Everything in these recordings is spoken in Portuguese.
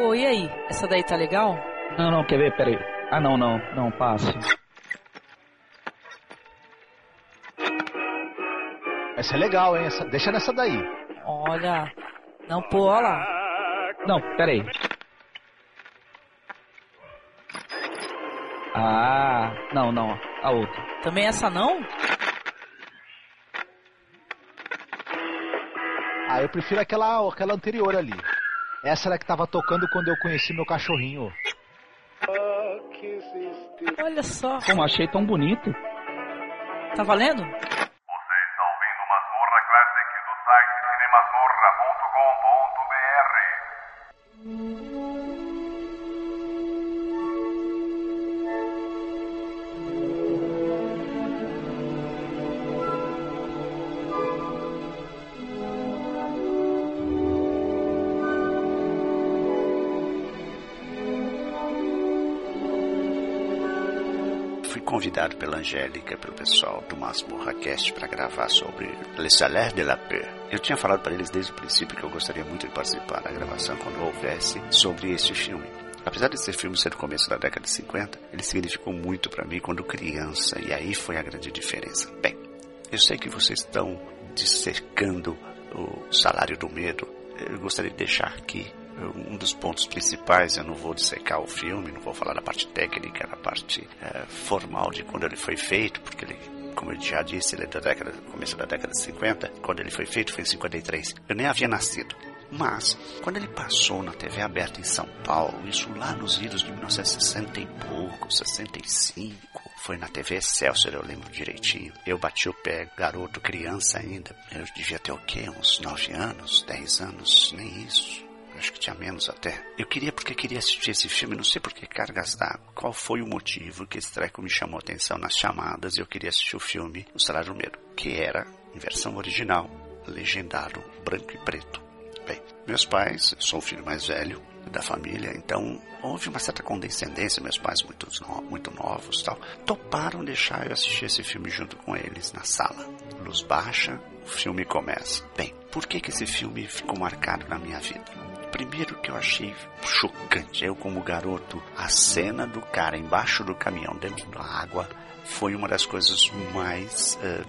Pô, e aí? Essa daí tá legal? Não, não, quer ver? Peraí. Ah, não, não, não, passe. Essa é legal, hein? Essa, deixa nessa daí. Olha. Não, pô, olha lá. Não, peraí. Ah, não, não, a outra. Também essa não? Ah, eu prefiro aquela, aquela anterior ali. Essa era que tava tocando quando eu conheci meu cachorrinho. Olha só. Como achei tão bonito. Tá valendo? Convidado pela Angélica, pelo pessoal do Masmorra Cast para gravar sobre Le Salaire de la Peur. Eu tinha falado para eles desde o princípio que eu gostaria muito de participar da gravação quando houvesse sobre esse filme. Apesar desse filme ser do começo da década de 50, ele significou muito para mim quando criança, e aí foi a grande diferença. Bem, eu sei que vocês estão dissercando o salário do medo. Eu gostaria de deixar aqui um dos pontos principais, eu não vou dissecar o filme, não vou falar da parte técnica, da parte eh, formal de quando ele foi feito, porque ele, como eu já disse, ele é da década, começo da década de 50, quando ele foi feito foi em 53. Eu nem havia nascido. Mas, quando ele passou na TV aberta em São Paulo, isso lá nos idos de 1960 e pouco, 65, foi na TV Excelsior, eu lembro direitinho. Eu bati o pé, garoto, criança ainda. Eu devia ter o quê? Uns 9 anos, 10 anos, nem isso acho que tinha menos até. Eu queria porque queria assistir esse filme, não sei por que cargas d'água. Qual foi o motivo que esse treco me chamou a atenção nas chamadas e eu queria assistir o filme O Salário do Medo, que era, em versão original, legendado branco e preto. Bem, meus pais, eu sou o filho mais velho da família, então houve uma certa condescendência, meus pais muito, muito novos tal, toparam deixar eu assistir esse filme junto com eles na sala. Luz baixa, o filme começa. Bem, por que que esse filme ficou marcado na minha vida? Primeiro que eu achei chocante, eu como garoto, a cena do cara embaixo do caminhão dentro da água foi uma das coisas mais uh,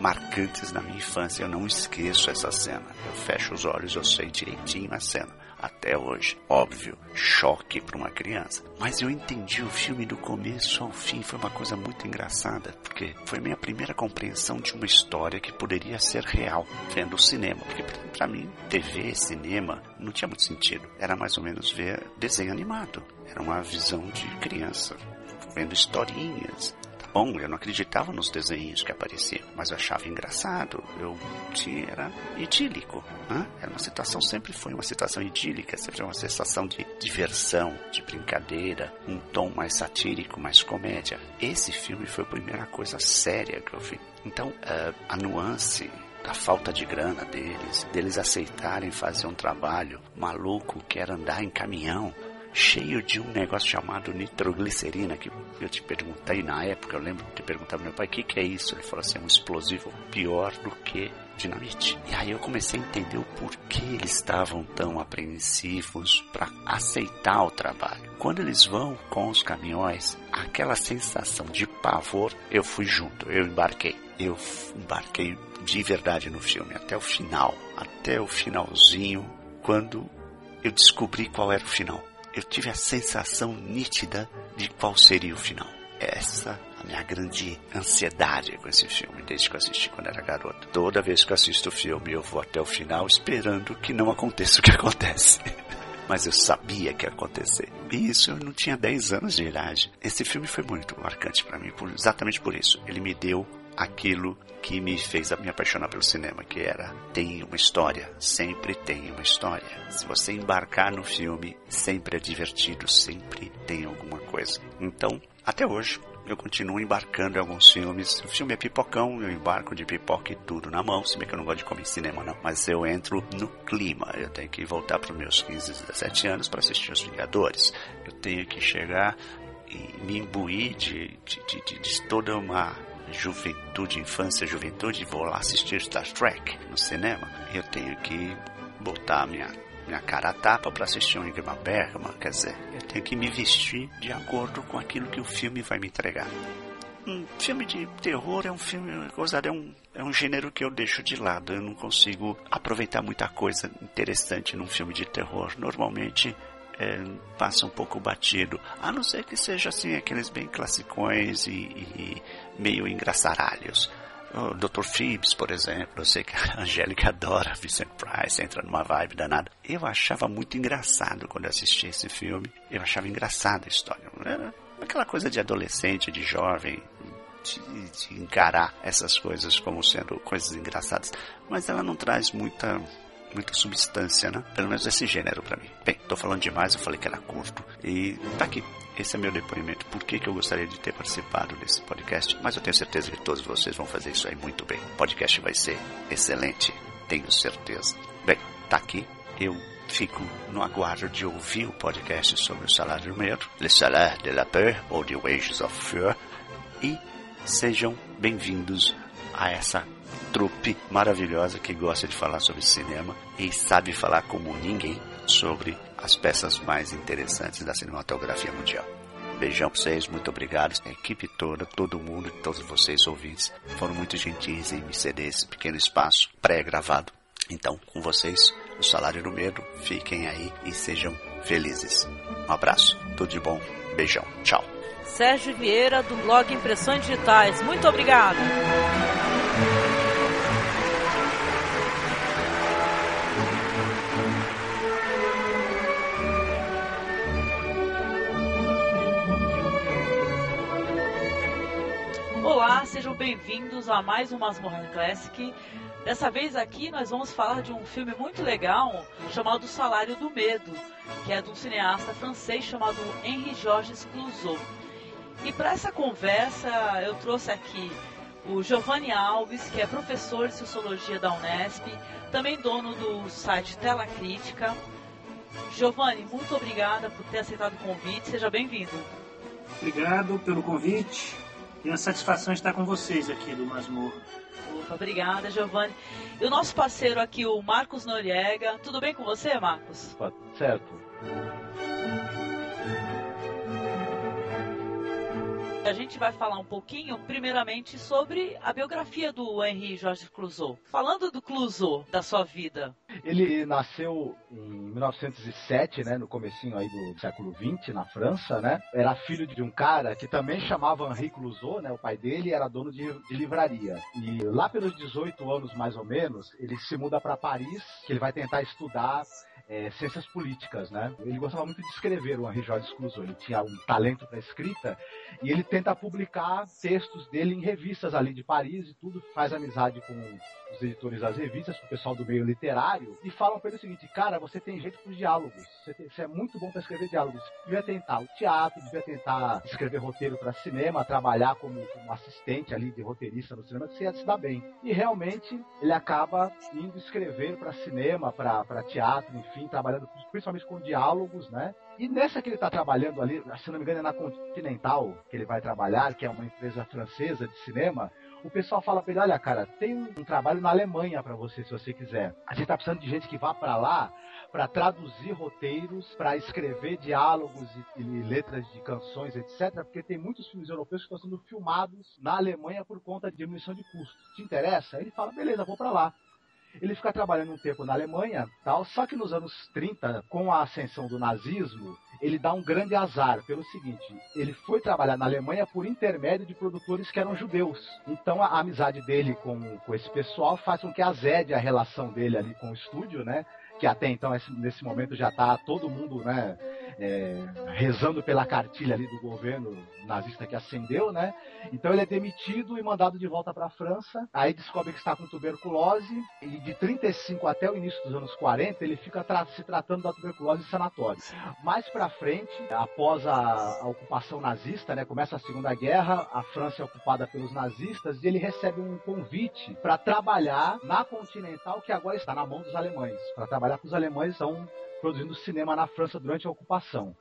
marcantes da minha infância. Eu não esqueço essa cena. Eu fecho os olhos, eu sei direitinho a cena. Até hoje, óbvio, choque para uma criança. Mas eu entendi o filme do começo ao fim. Foi uma coisa muito engraçada, porque foi minha primeira compreensão de uma história que poderia ser real, vendo o cinema. Porque para mim, TV, cinema, não tinha muito sentido. Era mais ou menos ver desenho animado. Era uma visão de criança, vendo historinhas, bom, eu não acreditava nos desenhos que apareciam, mas eu achava engraçado, eu tinha, era idílico, né? Era uma situação, sempre foi uma situação idílica, sempre uma sensação de diversão, de brincadeira, um tom mais satírico, mais comédia. Esse filme foi a primeira coisa séria que eu vi. Então, uh, a nuance da falta de grana deles, deles aceitarem fazer um trabalho maluco que era andar em caminhão, cheio de um negócio chamado nitroglicerina, que eu te perguntei na época, eu lembro de ter perguntado ao meu pai, o que, que é isso? Ele falou assim, é um explosivo pior do que dinamite. E aí eu comecei a entender o porquê eles estavam tão apreensivos para aceitar o trabalho. Quando eles vão com os caminhões, aquela sensação de pavor, eu fui junto, eu embarquei. Eu embarquei de verdade no filme, até o final, até o finalzinho, quando eu descobri qual era o final eu tive a sensação nítida de qual seria o final. Essa a minha grande ansiedade com esse filme, desde que eu assisti quando era garoto. Toda vez que eu assisto o filme, eu vou até o final esperando que não aconteça o que acontece. Mas eu sabia que ia acontecer. E isso eu não tinha 10 anos de idade. Esse filme foi muito marcante para mim, exatamente por isso. Ele me deu aquilo que me fez me apaixonar pelo cinema, que era tem uma história, sempre tem uma história. Se você embarcar no filme, sempre é divertido, sempre tem alguma coisa. Então, até hoje, eu continuo embarcando em alguns filmes. O filme é pipocão, eu embarco de pipoca e tudo na mão, se bem que eu não gosto de comer cinema não, mas eu entro no clima. Eu tenho que voltar para os meus 15, 17 anos para assistir Os Vingadores. Eu tenho que chegar e me imbuir de, de, de, de toda uma juventude, infância, juventude, vou lá assistir Star Trek no cinema, eu tenho que botar minha minha cara tapa para assistir um Ingmar Bergman, quer dizer, eu tenho que me vestir de acordo com aquilo que o filme vai me entregar. Um filme de terror é um filme, é um, é um gênero que eu deixo de lado. Eu não consigo aproveitar muita coisa interessante num filme de terror. Normalmente é, passa um pouco batido, a não ser que seja assim aqueles bem classicões e, e meio engraçaralhos. O Dr. Phoebs, por exemplo, eu sei que a Angélica adora Vincent Price, entra numa vibe danada. Eu achava muito engraçado quando assisti esse filme. Eu achava engraçada a história. Era aquela coisa de adolescente, de jovem, de, de, encarar essas coisas como sendo coisas engraçadas. Mas ela não traz muita muita substância, né? Pelo menos esse gênero para mim. Bem, tô falando demais, eu falei que era curto. E tá aqui. Esse é meu depoimento. Por que, que eu gostaria de ter participado desse podcast? Mas eu tenho certeza que todos vocês vão fazer isso aí muito bem. O podcast vai ser excelente. Tenho certeza. Bem, tá aqui. Eu fico no aguardo de ouvir o podcast sobre o salário do medo, Le Salaire de la Peur ou The Wages of Fear. E sejam bem-vindos a essa trupe maravilhosa que gosta de falar sobre cinema e sabe falar como ninguém sobre as peças mais interessantes da cinematografia mundial. Beijão pra vocês, muito obrigado. A equipe toda, todo mundo, todos vocês ouvintes, foram muito gentis em me ceder esse pequeno espaço pré-gravado. Então, com vocês, o Salário do Medo, fiquem aí e sejam felizes. Um abraço, tudo de bom, beijão, tchau. Sérgio Vieira, do blog Impressões Digitais, muito obrigado. Bem-vindos a mais um Masmorra Classic. Dessa vez aqui nós vamos falar de um filme muito legal chamado Salário do Medo, que é de um cineasta francês chamado Henri Georges Clouzot. E para essa conversa eu trouxe aqui o Giovanni Alves, que é professor de Sociologia da Unesp, também dono do site Tela Crítica. Giovanni, muito obrigada por ter aceitado o convite, seja bem-vindo. Obrigado pelo convite. E a satisfação de estar com vocês aqui do Masmorra. Opa, obrigada, Giovanni. E o nosso parceiro aqui, o Marcos Noriega. Tudo bem com você, Marcos? Certo. A gente vai falar um pouquinho, primeiramente, sobre a biografia do Henri Jorge Clouzot. Falando do Clouzot, da sua vida. Ele nasceu em 1907, né, no comecinho aí do século 20, na França, né? Era filho de um cara que também chamava Henri Clouzot, né? O pai dele era dono de, de livraria. E lá pelos 18 anos, mais ou menos, ele se muda para Paris, que ele vai tentar estudar é, ciências políticas, né? Ele gostava muito de escrever, o Henri Jorge Clouzot. Ele tinha um talento para escrita e ele tenta publicar textos dele em revistas ali de Paris e tudo, faz amizade com os editores das revistas, com o pessoal do meio literário e falam para ele o seguinte: cara, você tem jeito para os diálogos, você, tem, você, é muito bom para escrever diálogos. Devia tentar o teatro, devia tentar escrever roteiro para cinema, trabalhar como, como, assistente ali de roteirista no cinema, você ia se dar bem. E realmente ele acaba indo escrever para cinema, para teatro, enfim enfim, trabalhando principalmente com diálogos, né? E nessa que ele está trabalhando ali, se não me engano é na Continental que ele vai trabalhar, que é uma empresa francesa de cinema, o pessoal fala para ele, olha cara, tem um trabalho na Alemanha para você, se você quiser. A gente está precisando de gente que vá para lá para traduzir roteiros, para escrever diálogos e, e, letras de canções, etc. Porque tem muitos filmes europeus que estão sendo filmados na Alemanha por conta de diminuição de custo. Te interessa? Ele fala, beleza, vou para lá. Ele fica trabalhando um tempo na Alemanha, tal, só que nos anos 30, com a ascensão do nazismo, ele dá um grande azar pelo seguinte: ele foi trabalhar na Alemanha por intermédio de produtores que eram judeus. Então a amizade dele com, com esse pessoal faz com que azede a relação dele ali com o estúdio, né? Que até então, nesse momento, já está todo mundo, né? É, rezando pela cartilha ali do governo nazista que ascendeu, né? Então ele é demitido e mandado de volta para a França. Aí descobre que está com tuberculose e de 35 até o início dos anos 40 ele fica tra se tratando da tuberculose em sanatório. Mais para frente, após a, a, ocupação nazista, né? Começa a Segunda Guerra, a França é ocupada pelos nazistas e ele recebe um convite para trabalhar na Continental que agora está na mão dos alemães, para trabalhar com os alemães estão produzindo cinema na França durante a ocupação.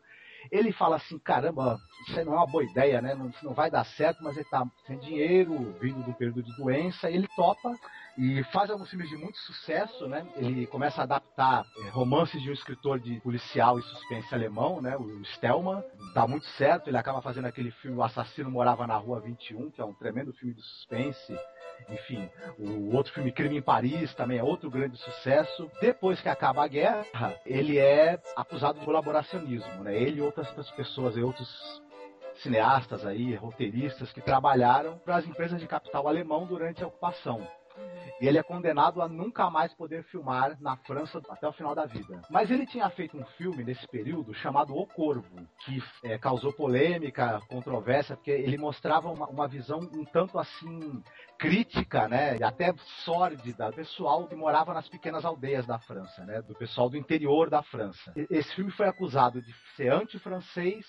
Ele fala assim, caramba, isso não é uma boa ideia, né? Não, não vai dar certo, mas ele tá sem dinheiro, vindo do período de doença, ele topa E faz alguns filmes de muito sucesso, né? Ele começa a adaptar é, romances de um escritor de policial e suspense alemão, né? O Stelman. Dá muito certo, ele acaba fazendo aquele filme O Assassino Morava na Rua 21, que é um tremendo filme de suspense. Enfim, o outro filme Crime em Paris também é outro grande sucesso. Depois que acaba a guerra, ele é acusado de colaboracionismo, né? Ele e outras pessoas e outros cineastas aí, roteiristas que trabalharam para as empresas de capital alemão durante a ocupação. E ele é condenado a nunca mais poder filmar na França até o final da vida. Mas ele tinha feito um filme nesse período chamado O Corvo, que é, causou polêmica, controvérsia, porque ele mostrava uma, uma, visão um tanto assim crítica, né, até sórdida, do pessoal que morava nas pequenas aldeias da França, né, do pessoal do interior da França. Esse filme foi acusado de ser anti-francês,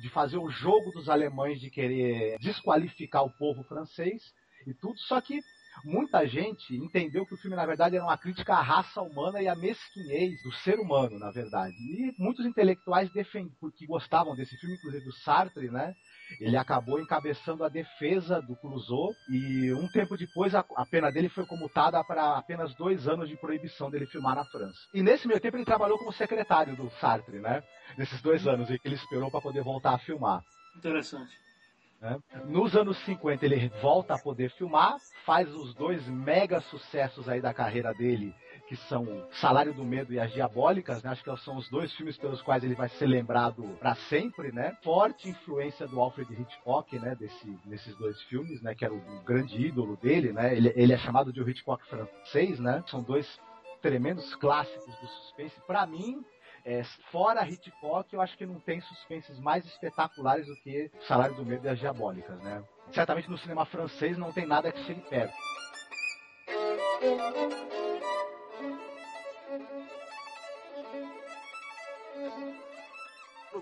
de fazer o jogo dos alemães de querer desqualificar o povo francês e tudo, só que muita gente entendeu que o filme, na verdade, era uma crítica à raça humana e à mesquinhez do ser humano, na verdade. E muitos intelectuais porque gostavam desse filme, inclusive o Sartre, né? Ele acabou encabeçando a defesa do Clouseau e um tempo depois a, pena dele foi comutada para apenas dois anos de proibição dele filmar na França. E nesse meio tempo ele trabalhou como secretário do Sartre, né? Nesses dois anos que ele esperou para poder voltar a filmar. Interessante. Né? Nos anos 50 ele volta a poder filmar, faz os dois mega sucessos aí da carreira dele, que são Salário do Medo e As Diabólicas, né? Acho que são os dois filmes pelos quais ele vai ser lembrado para sempre, né? Forte influência do Alfred Hitchcock, né? Desse, nesses dois filmes, né? Que era o, o grande ídolo dele, né? Ele, ele é chamado de o Hitchcock francês, né? São dois tremendos clássicos do suspense. Para mim, é, fora Hitchcock, eu acho que não tem suspenses mais espetaculares do que Salário do Medo e as Diabólicas, né? Certamente no cinema francês não tem nada que chegue perto.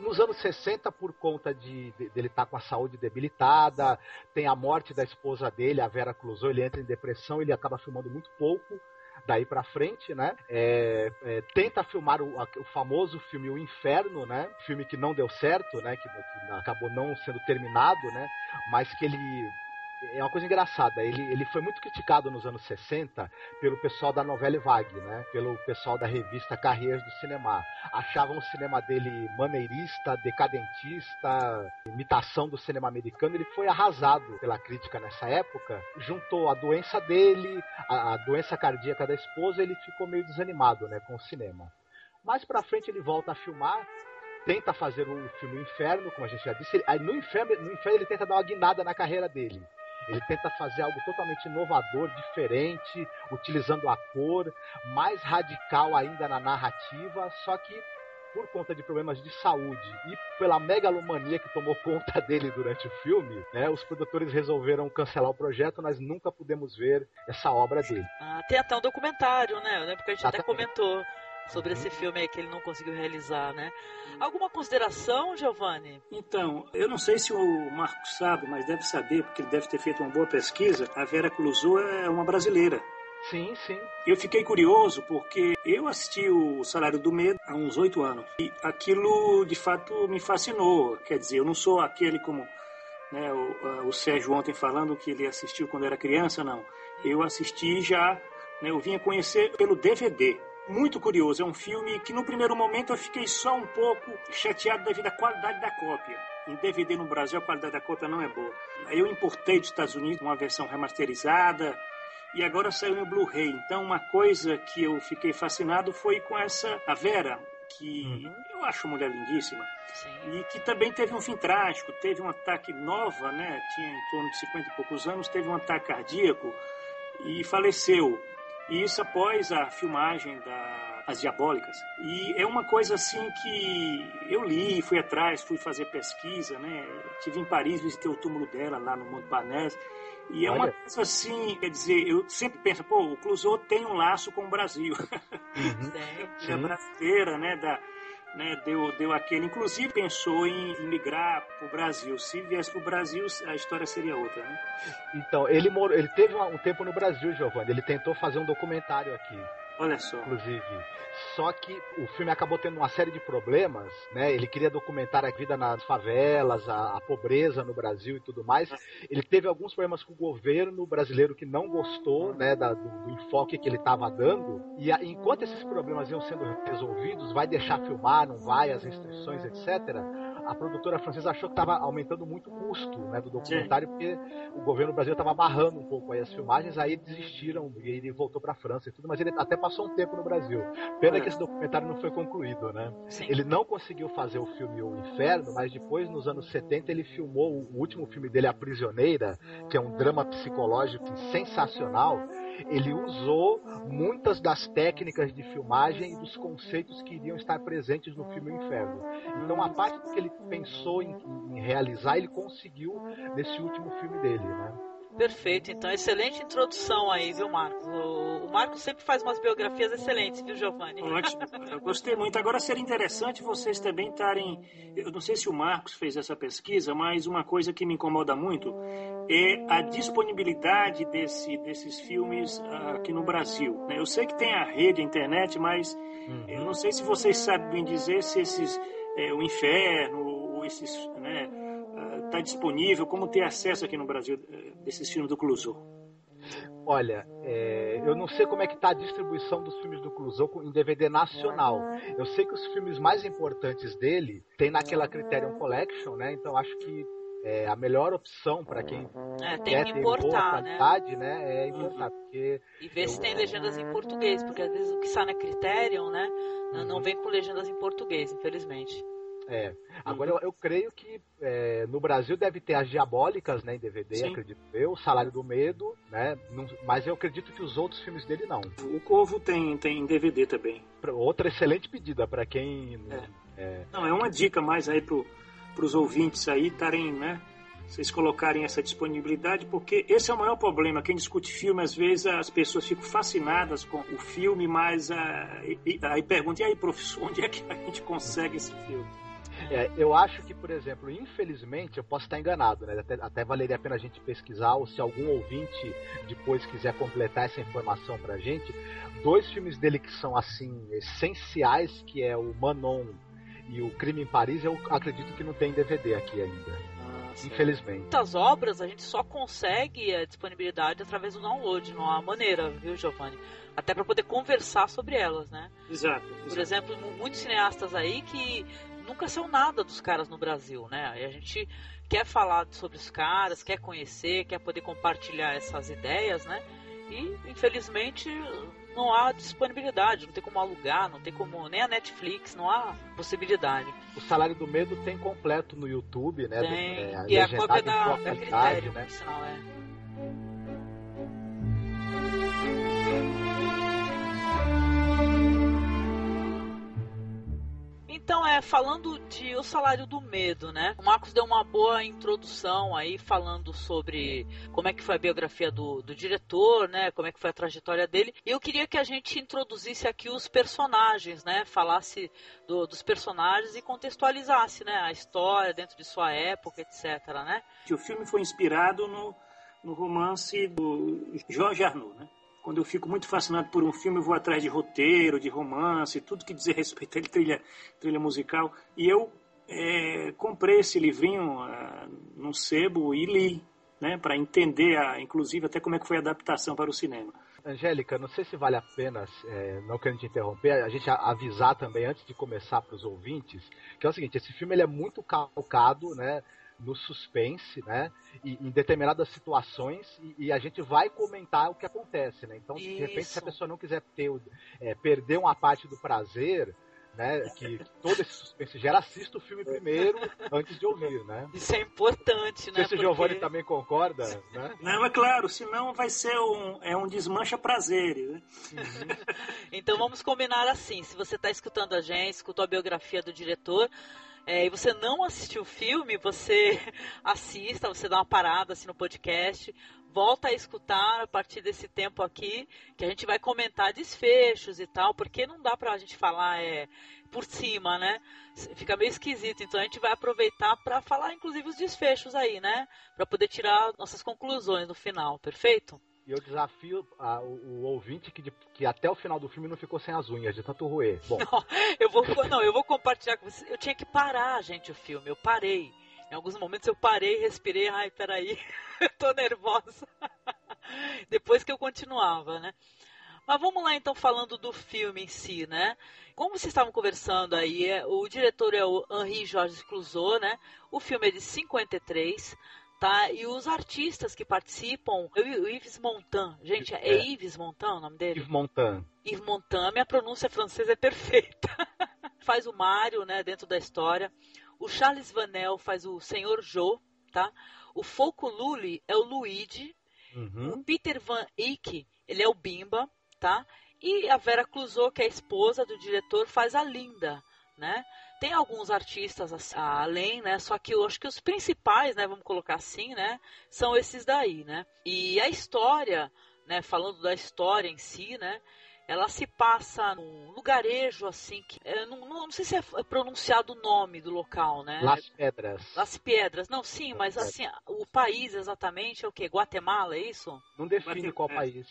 nos anos 60, por conta de, de dele estar tá com a saúde debilitada, tem a morte da esposa dele, a Vera Clouseau, ele entra em depressão, ele acaba filmando muito pouco daí para frente, né? É, é, tenta filmar o, o, famoso filme O Inferno, né? Filme que não deu certo, né? Que, que acabou não sendo terminado, né? Mas que ele é uma coisa engraçada. Ele, ele foi muito criticado nos anos 60 pelo pessoal da novela Vague, né? Pelo pessoal da revista Carreiras do Cinema. Achavam o cinema dele maneirista, decadentista, imitação do cinema americano. Ele foi arrasado pela crítica nessa época. Juntou a doença dele, a, a doença cardíaca da esposa, ele ficou meio desanimado, né, com o cinema. Mais pra frente ele volta a filmar tenta fazer o filme Inferno, como a gente já disse. Aí no Inferno, no Inferno ele tenta dar uma guinada na carreira dele. Ele tenta fazer algo totalmente inovador, diferente, utilizando a cor, mais radical ainda na narrativa, só que por conta de problemas de saúde e pela megalomania que tomou conta dele durante o filme, né, os produtores resolveram cancelar o projeto, nós nunca pudemos ver essa obra dele. Ah, tem até um documentário, né? Eu lembro que a gente até comentou sobre esse filme aí que ele não conseguiu realizar, né? Alguma consideração, Giovanni? Então, eu não sei se o Marcos sabe, mas deve saber, porque ele deve ter feito uma boa pesquisa. A Vera Clouseau é uma brasileira. Sim, sim. Eu fiquei curioso porque eu assisti o Salário do Medo há uns oito anos e aquilo de fato me fascinou. Quer dizer, eu não sou aquele como né, o, o Sérgio ontem falando que ele assistiu quando era criança, não. Eu assisti já, né, eu vinha conhecer pelo DVD muito curioso. É um filme que no primeiro momento eu fiquei só um pouco chateado devido à qualidade da cópia. Em DVD no Brasil a qualidade da cópia não é boa. Eu importei dos Estados Unidos uma versão remasterizada e agora saiu em Blu-ray. Então uma coisa que eu fiquei fascinado foi com essa a Vera, que uhum. eu acho uma mulher lindíssima. Sim. E que também teve um fim trágico, teve um ataque nova, né? Tinha em torno de 50 e poucos anos, teve um ataque cardíaco e faleceu. E isso após a filmagem da As Diabólicas. E é uma coisa assim que eu li, fui atrás, fui fazer pesquisa, né? Tive em Paris, visitei o túmulo dela lá no Montparnasse. E é Olha. uma coisa assim, quer dizer, eu sempre penso, pô, o Clouseau tem um laço com o Brasil. Uhum. é brasileira, né? Da, né, deu, deu aquele. Inclusive pensou em, migrar para o Brasil. Se viesse para o Brasil, a história seria outra, né? Então, ele, morou, ele teve um tempo no Brasil, Giovanni. Ele tentou fazer um documentário aqui. Olha só. Inclusive. Só que o filme acabou tendo uma série de problemas, né? Ele queria documentar a vida nas favelas, a, a pobreza no Brasil e tudo mais. Ele teve alguns problemas com o governo brasileiro que não gostou, né, da, do, do enfoque que ele estava dando. E a, enquanto esses problemas iam sendo resolvidos, vai deixar filmar, não vai, as restrições, etc a produtora francesa achou que estava aumentando muito o custo né, do documentário, Sim. porque o governo brasileiro estava barrando um pouco aí as filmagens, aí desistiram e ele voltou para a França e tudo, mas ele até passou um tempo no Brasil. Pena é. que esse documentário não foi concluído, né? Sim. Ele não conseguiu fazer o filme O Inferno, mas depois, nos anos 70, ele filmou o último filme dele, A Prisioneira, que é um drama psicológico sensacional, ele usou muitas das técnicas de filmagem e dos conceitos que iriam estar presentes no filme O Inferno. Então, a parte que ele pensou em, em realizar, ele conseguiu nesse último filme dele, né? Perfeito, então excelente introdução aí, viu, Marcos? O, o Marcos sempre faz umas biografias excelentes, viu, Giovanni? Ótimo, eu gostei muito. Agora seria interessante vocês também estarem. Eu não sei se o Marcos fez essa pesquisa, mas uma coisa que me incomoda muito é a disponibilidade desse, desses filmes aqui no Brasil. Né? Eu sei que tem a rede, a internet, mas uhum. eu não sei se vocês sabem dizer se esses. É, o Inferno, esses. Né, está disponível, como ter acesso aqui no Brasil eh, desses filmes do Clouseau? Olha, é, eu não sei como é que está a distribuição dos filmes do Clouseau em DVD nacional. Eu sei que os filmes mais importantes dele tem naquela Criterion Collection, né? Então acho que é, a melhor opção para quem é, quer que importar, ter boa qualidade, né? né é importar, porque e ver eu... se tem legendas em português, porque às vezes o que está na Criterion, né, não uhum. vem com legendas em português, infelizmente. É. Agora, eu, eu creio que é, no Brasil deve ter as diabólicas, né, em DVD, Sim. acredito eu, o Salário do Medo, né, não, mas eu acredito que os outros filmes dele não. O Corvo tem, tem DVD também. Outra excelente pedida para quem... É. É... Não, é uma dica mais aí pro, pros ouvintes aí estarem, né, vocês colocarem essa disponibilidade, porque esse é o maior problema. Quem discute filme, às vezes as pessoas ficam fascinadas com o filme, mas uh, aí perguntam, e aí, professor, onde é que a gente consegue esse filme? É, eu acho que, por exemplo, infelizmente, eu posso estar enganado, né? Até, até, valeria a pena a gente pesquisar, ou se algum ouvinte depois quiser completar essa informação pra gente, dois filmes dele que são, assim, essenciais, que é o Manon e o Crime em Paris, eu acredito que não tem DVD aqui ainda. Ah, infelizmente. Muitas obras a gente só consegue a disponibilidade através do download, não há maneira, viu, Giovanni? Até para poder conversar sobre elas, né? Exato, exato. Por exemplo, muitos cineastas aí que nunca saiu nada dos caras no Brasil, né? E a gente quer falar sobre os caras, quer conhecer, quer poder compartilhar essas ideias, né? E infelizmente não há disponibilidade, não tem como alugar, não tem como nem a Netflix, não há possibilidade. O Salário do Medo tem completo no YouTube, né? Tem, é, e a cópia da, da Critério, né? sinal é. Então, é, falando de O Salário do Medo, né? O Marcos deu uma boa introdução aí, falando sobre como é que foi a biografia do, do diretor, né? Como é que foi a trajetória dele. E eu queria que a gente introduzisse aqui os personagens, né? Falasse do, dos personagens e contextualizasse, né? A história dentro de sua época, etc, né? Que o filme foi inspirado no, no romance do Jorge Arnaud, né? Quando eu fico muito fascinado por um filme, eu vou atrás de roteiro, de romance, tudo que diz respeito a trilha, trilha musical. E eu é, comprei esse livrinho uh, num sebo e li, né, para entender, a, inclusive, até como é que foi a adaptação para o cinema. Angélica, não sei se vale a pena, é, não querendo te interromper, a gente avisar também antes de começar para os ouvintes, que é o seguinte, esse filme ele é muito calcado, né, no suspense, né? E, em determinadas situações e, e, a gente vai comentar o que acontece, né? Então, de repente, se a pessoa não quiser ter, é, perder uma parte do prazer, né, que todo esse suspense gera, assista o filme primeiro antes de ouvir, né? Isso é importante, né? Se o Giovanni também concorda, né? Não, é claro, senão vai ser um, é um desmancha prazeres, né? Uhum. então vamos combinar assim, se você está escutando a gente, escutou a biografia do diretor, é, e você não assistiu o filme, você assista, você dá uma parada assim no podcast, volta a escutar a partir desse tempo aqui, que a gente vai comentar desfechos e tal, porque não dá pra gente falar é, por cima, né? Fica meio esquisito. Então a gente vai aproveitar para falar, inclusive, os desfechos aí, né? Para poder tirar nossas conclusões no final, perfeito? E eu desafio a, o, o, ouvinte que, de, que até o final do filme não ficou sem as unhas, de tanto roer. Bom. Não, eu vou, não, eu vou compartilhar com vocês. Eu tinha que parar, gente, o filme. Eu parei. Em alguns momentos eu parei, respirei, ai, peraí, eu tô nervosa. Depois que eu continuava, né? Mas vamos lá então falando do filme em si, né? Como vocês estavam conversando aí, é, o diretor é o Henri Georges Clouzot, né? O filme é de 53, tá? E os artistas que participam, o Yves Montand, gente, é, é Yves Montand o nome dele? Yves Montand. Yves Montand, minha pronúncia francesa é perfeita. faz o Mário, né, dentro da história. O Charles Vanel faz o Senhor Joe, tá? O Foco Lully é o Luigi. Uhum. O Peter Van Eyck, ele é o Bimba, tá? E a Vera Clusot, que é a esposa do diretor, faz a Linda, né? Tem alguns artistas além, né? Só que eu acho que os principais, né? Vamos colocar assim, né? São esses daí, né? E a história, né? Falando da história em si, né? Ela se passa num lugarejo assim que não, não, não, sei se é pronunciado o nome do local, né? Las Pedras. Las Pedras, não, sim, mas assim o país exatamente é o que? Guatemala, é isso? Não define qual país.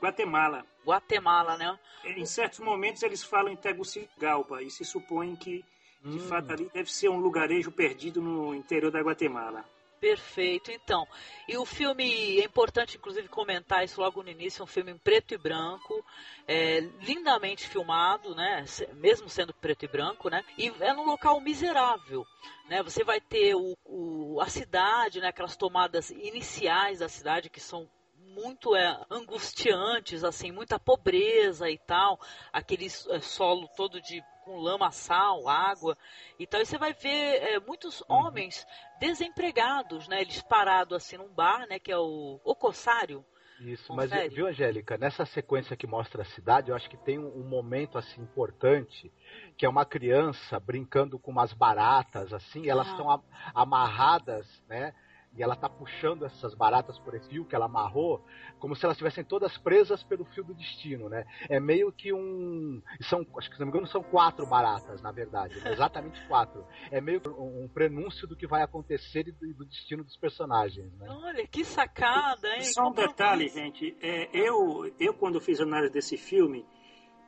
Guatemala. Guatemala, né? Em certos momentos eles falam em Tegucigalpa e se supõe que de hum. fato ali deve ser um lugarejo perdido no interior da Guatemala. Perfeito, então. E o filme, é importante inclusive comentar isso logo no início, é um filme em preto e branco, é, lindamente filmado, né? Mesmo sendo preto e branco, né? E é num local miserável. Né, você vai ter o, o, a cidade, né, aquelas tomadas iniciais da cidade que são muito é, angustiantes, assim, muita pobreza e tal, aquele é, solo todo de com lama, sal, água e tal. E você vai ver é, muitos uhum. homens desempregados, né? Eles parados assim num bar, né? Que é o Ocossário. Isso, Confere. mas viu, Angélica, nessa sequência que mostra a cidade, eu acho que tem um, um, momento assim importante, que é uma criança brincando com umas baratas, assim, elas ah. estão amarradas, né? E ela tá puxando essas baratas por esse fio que ela amarrou, como se elas estivessem todas presas pelo fio do destino, né? É meio que um. São, acho que se não me engano, são quatro baratas, na verdade. Né? Exatamente quatro. É meio que um prenúncio do que vai acontecer e do, do destino dos personagens, né? Olha, que sacada, hein? Só um detalhe, gente. É, eu, eu, quando fiz análise desse filme,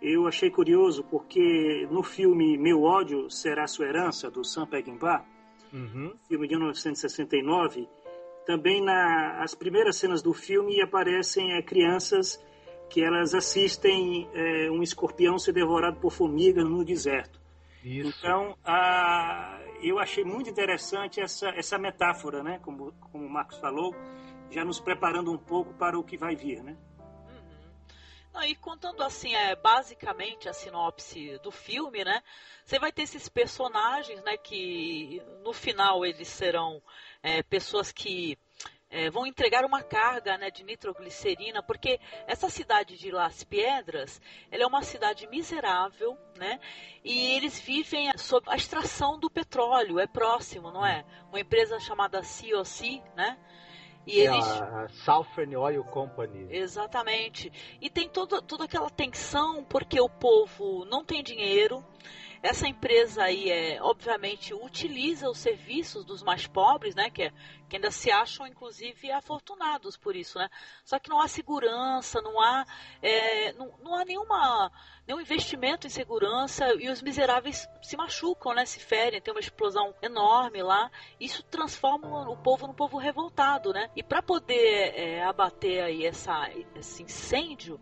eu achei curioso porque no filme Meu Ódio Será Sua Herança, do Sam Peckinpah, uhum. filme de 1969, também nas primeiras cenas do filme aparecem é, crianças que elas assistem é, um escorpião ser devorado por formigas no deserto. Isso. Então, a, eu achei muito interessante essa, essa metáfora, né? Como, como o Marcos falou, já nos preparando um pouco para o que vai vir, né? Não, e contando assim, é, basicamente a sinopse do filme, né? Você vai ter esses personagens, né? Que no final eles serão é, pessoas que é, vão entregar uma carga né, de nitroglicerina, porque essa cidade de Las Piedras, ela é uma cidade miserável, né? E eles vivem sob a extração do petróleo, é próximo, não é? Uma empresa chamada COC, né? E é eles... a Southern Oil Company. Exatamente. E tem todo, toda aquela tensão porque o povo não tem dinheiro. Essa empresa aí, é, obviamente, utiliza os serviços dos mais pobres, né? Que, é, que ainda se acham, inclusive, afortunados por isso, né? Só que não há segurança, não há, é, não, não há nenhuma nenhum investimento em segurança e os miseráveis se machucam, né? Se ferem, tem uma explosão enorme lá. Isso transforma o povo num povo revoltado, né? E para poder é, abater aí essa, esse incêndio,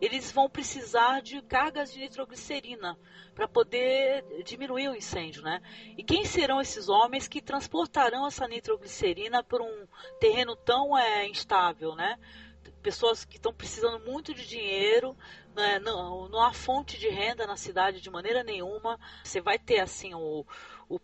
eles vão precisar de cargas de nitroglicerina para poder diminuir o incêndio, né? E quem serão esses homens que transportarão essa nitroglicerina por um terreno tão é, instável, né? pessoas que estão precisando muito de dinheiro, né? não, não há fonte de renda na cidade de maneira nenhuma. Você vai ter assim o,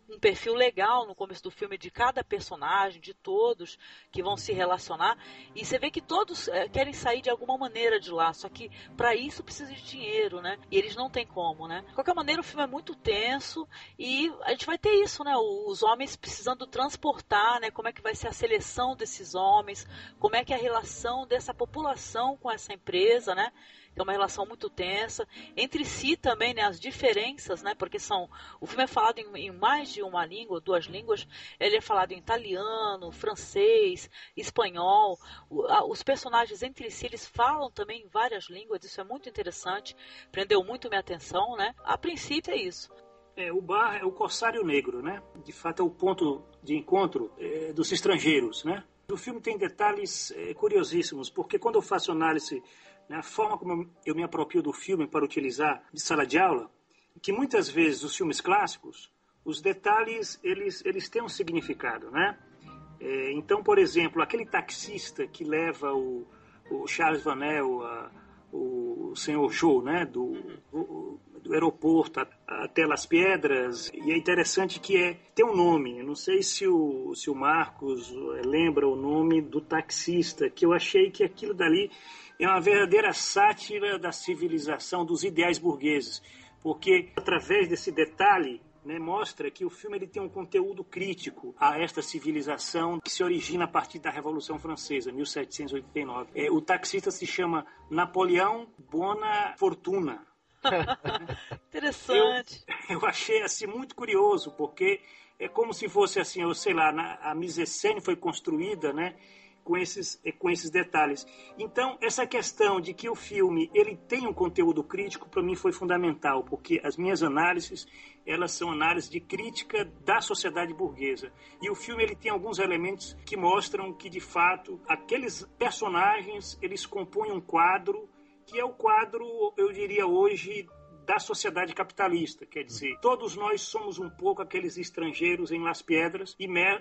um perfil legal no começo do filme de cada personagem, de todos que vão se relacionar. E você vê que todos é, querem sair de alguma maneira de lá, só que para isso precisa de dinheiro, né? E eles não têm como, né? De qualquer maneira, o filme é muito tenso e a gente vai ter isso, né? Os homens precisando transportar, né? Como é que vai ser a seleção desses homens, como é que é a relação dessa população com essa empresa, né? É uma relação muito tensa. Entre si também, né, as diferenças, né, porque são, o filme é falado em, em mais de uma língua, duas línguas. Ele é falado em italiano, francês, espanhol. Os personagens entre si eles falam também em várias línguas. Isso é muito interessante. Prendeu muito minha atenção, né? A princípio é isso. É, o bar é o corsário negro, né? De fato é o ponto de encontro é, dos estrangeiros, né? O filme tem detalhes é, curiosíssimos, porque quando eu faço análise, a forma como eu me aproprio do filme para utilizar de sala de aula, que muitas vezes os filmes clássicos, os detalhes eles eles têm um significado, né? É, então, por exemplo, aquele taxista que leva o, o Charles Vanel, a, o senhor Joe, né, do, do, do aeroporto até Las Piedras, e é interessante que é tem um nome, eu não sei se o, se o Marcos lembra o nome do taxista, que eu achei que aquilo dali é uma verdadeira sátira da civilização, dos ideais burgueses porque através desse detalhe né, mostra que o filme ele tem um conteúdo crítico a esta civilização que se origina a partir da Revolução Francesa, 1789. É, o taxista se chama Napoleão Bona Fortuna. Interessante. Eu, eu, achei assim muito curioso, porque é como se fosse assim, eu sei lá, na, a mise-scène foi construída, né? Com esses, eh, com esses detalhes. Então, essa questão de que o filme ele tem um conteúdo crítico, para mim foi fundamental, porque as minhas análises, elas são análises de crítica da sociedade burguesa. E o filme ele tem alguns elementos que mostram que, de fato, aqueles personagens, eles compõem um quadro que é o quadro, eu diria hoje, da sociedade capitalista. Quer dizer, todos nós somos um pouco aqueles estrangeiros em Las Piedras e né,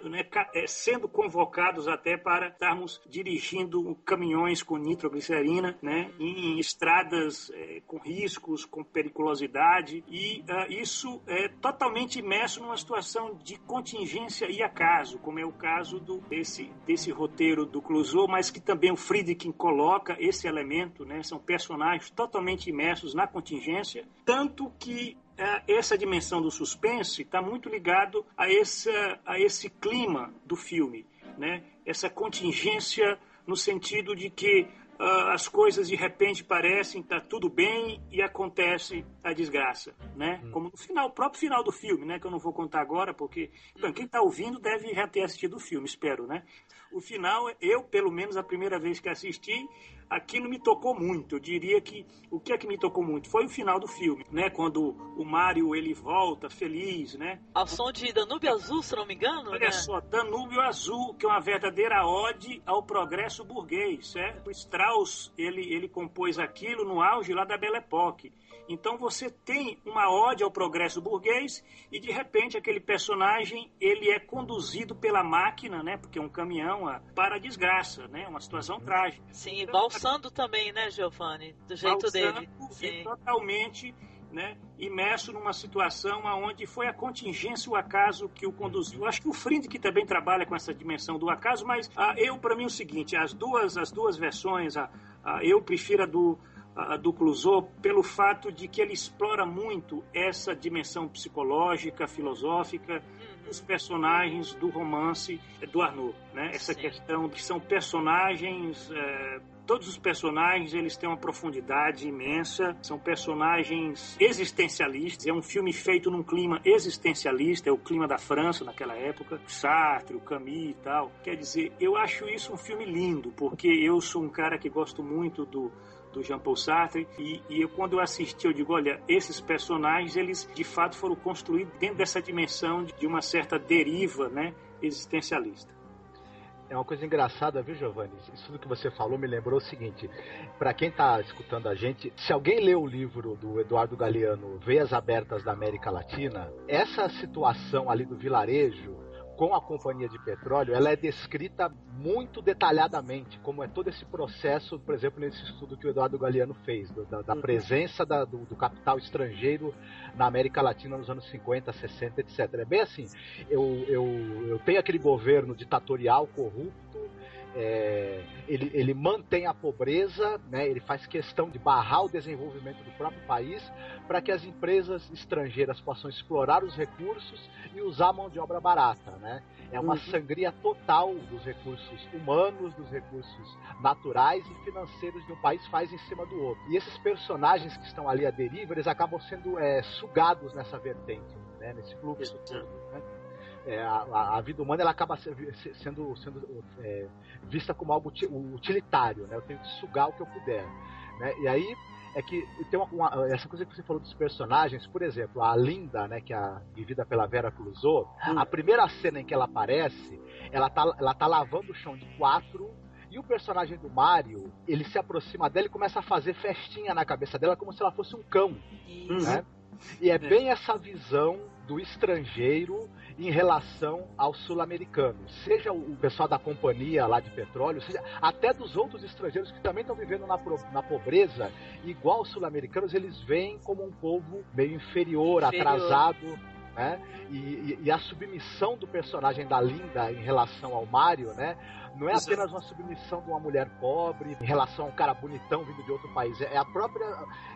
é, sendo convocados até para estarmos dirigindo caminhões com nitroglicerina né, em estradas é, com riscos, com periculosidade e uh, isso é totalmente imerso numa situação de contingência e acaso, como é o caso do, desse, desse roteiro do Clouseau, mas que também o Friedkin coloca esse elemento, né, são personagens totalmente imersos na contingência tanto que é, essa dimensão do suspense está muito ligado a, esse a esse clima do filme, né? essa contingência no sentido de que uh, as coisas de repente parecem estar tá tudo bem e acontece a desgraça, né? Hum. Como no final, o próprio final do filme, né? Que eu não vou contar agora, porque bom, quem está ouvindo deve já ter assistido o filme, espero, né? O final, eu, pelo menos a primeira vez que assisti, aquilo me tocou muito. Eu diria que o que é que me tocou muito foi o final do filme, né? Quando o Mario ele volta feliz, né? Ao som de Danúbio Azul, se não me engano. Olha né? só, Danúbio Azul, que é uma verdadeira ode ao progresso burguês, certo? O Strauss ele ele compôs aquilo no auge lá da Belle Époque. Então você tem uma ode ao progresso burguês e de repente aquele personagem ele é conduzido pela máquina, né? Porque é um caminhão para a desgraça, né? Uma situação trágica. Sim, então, valsando também, né, Giovanni? Do jeito dele. Sim. totalmente né, imerso numa situação onde foi a contingência, o acaso que o conduziu. Acho que o Frind também trabalha com essa dimensão do acaso, mas ah, eu para mim é o seguinte, as duas as duas versões, a, a, eu prefiro a do do Clouseau pelo fato de que ele explora muito essa dimensão psicológica, filosófica dos personagens do romance do Arnaud, né? Essa Sim. questão que são personagens é, todos os personagens eles têm uma profundidade imensa, são personagens existencialistas. É um filme feito num clima existencialista, é o clima da França naquela época, Sartre, o Camus e tal. Quer dizer, eu acho isso um filme lindo, porque eu sou um cara que gosto muito do do Jean-Paul Sartre e, e eu, quando eu assisti eu digo, olha, esses personagens eles de fato foram construídos dentro dessa dimensão de uma certa deriva, né, existencialista. É uma coisa engraçada, viu, Giovanni? Isso do que você falou me lembrou o seguinte: para quem está escutando a gente, se alguém lê o livro do Eduardo Galeano, Veias Abertas da América Latina, essa situação ali do vilarejo com a companhia de petróleo, ela é descrita muito detalhadamente, como é todo esse processo, por exemplo, nesse estudo que o Eduardo Galeano fez, da, da, uhum. presença da, do, do, capital estrangeiro na América Latina nos anos 50, 60, etc. É bem assim, eu, eu, eu tenho aquele governo ditatorial, corrupto, é, ele, ele mantém a pobreza, né, ele faz questão de barrar o desenvolvimento do próprio país para que as empresas estrangeiras possam explorar os recursos e usar a mão de obra barata. Né? É uma uhum. sangria total dos recursos humanos, dos recursos naturais e financeiros de um país faz em cima do outro. E esses personagens que estão ali à deriva, eles acabam sendo é, sugados nessa vertente. né? Nesse fluxo todo, né? É, a, a, vida humana ela acaba sendo, sendo é, vista como algo utilitário, né? Eu tenho que sugar o que eu puder, né? E aí é que tem uma, uma, essa coisa que você falou dos personagens, por exemplo, a Linda, né, que é vivida pela Vera Clusô, hum. a primeira cena em que ela aparece, ela tá, ela tá lavando o chão de quatro e o personagem do Mario, ele se aproxima dela e começa a fazer festinha na cabeça dela como se ela fosse um cão. Né? E é, é bem essa visão do estrangeiro em relação aos sul-americanos, seja o pessoal da companhia lá de petróleo, seja até dos outros estrangeiros que também estão vivendo na, na pobreza, igual os sul-americanos, eles veem como um povo meio inferior, inferior. atrasado né? E, e, e, a submissão do personagem da Linda em relação ao Mario, né? Não é apenas uma submissão de uma mulher pobre em relação a um cara bonitão vindo de outro país. É a própria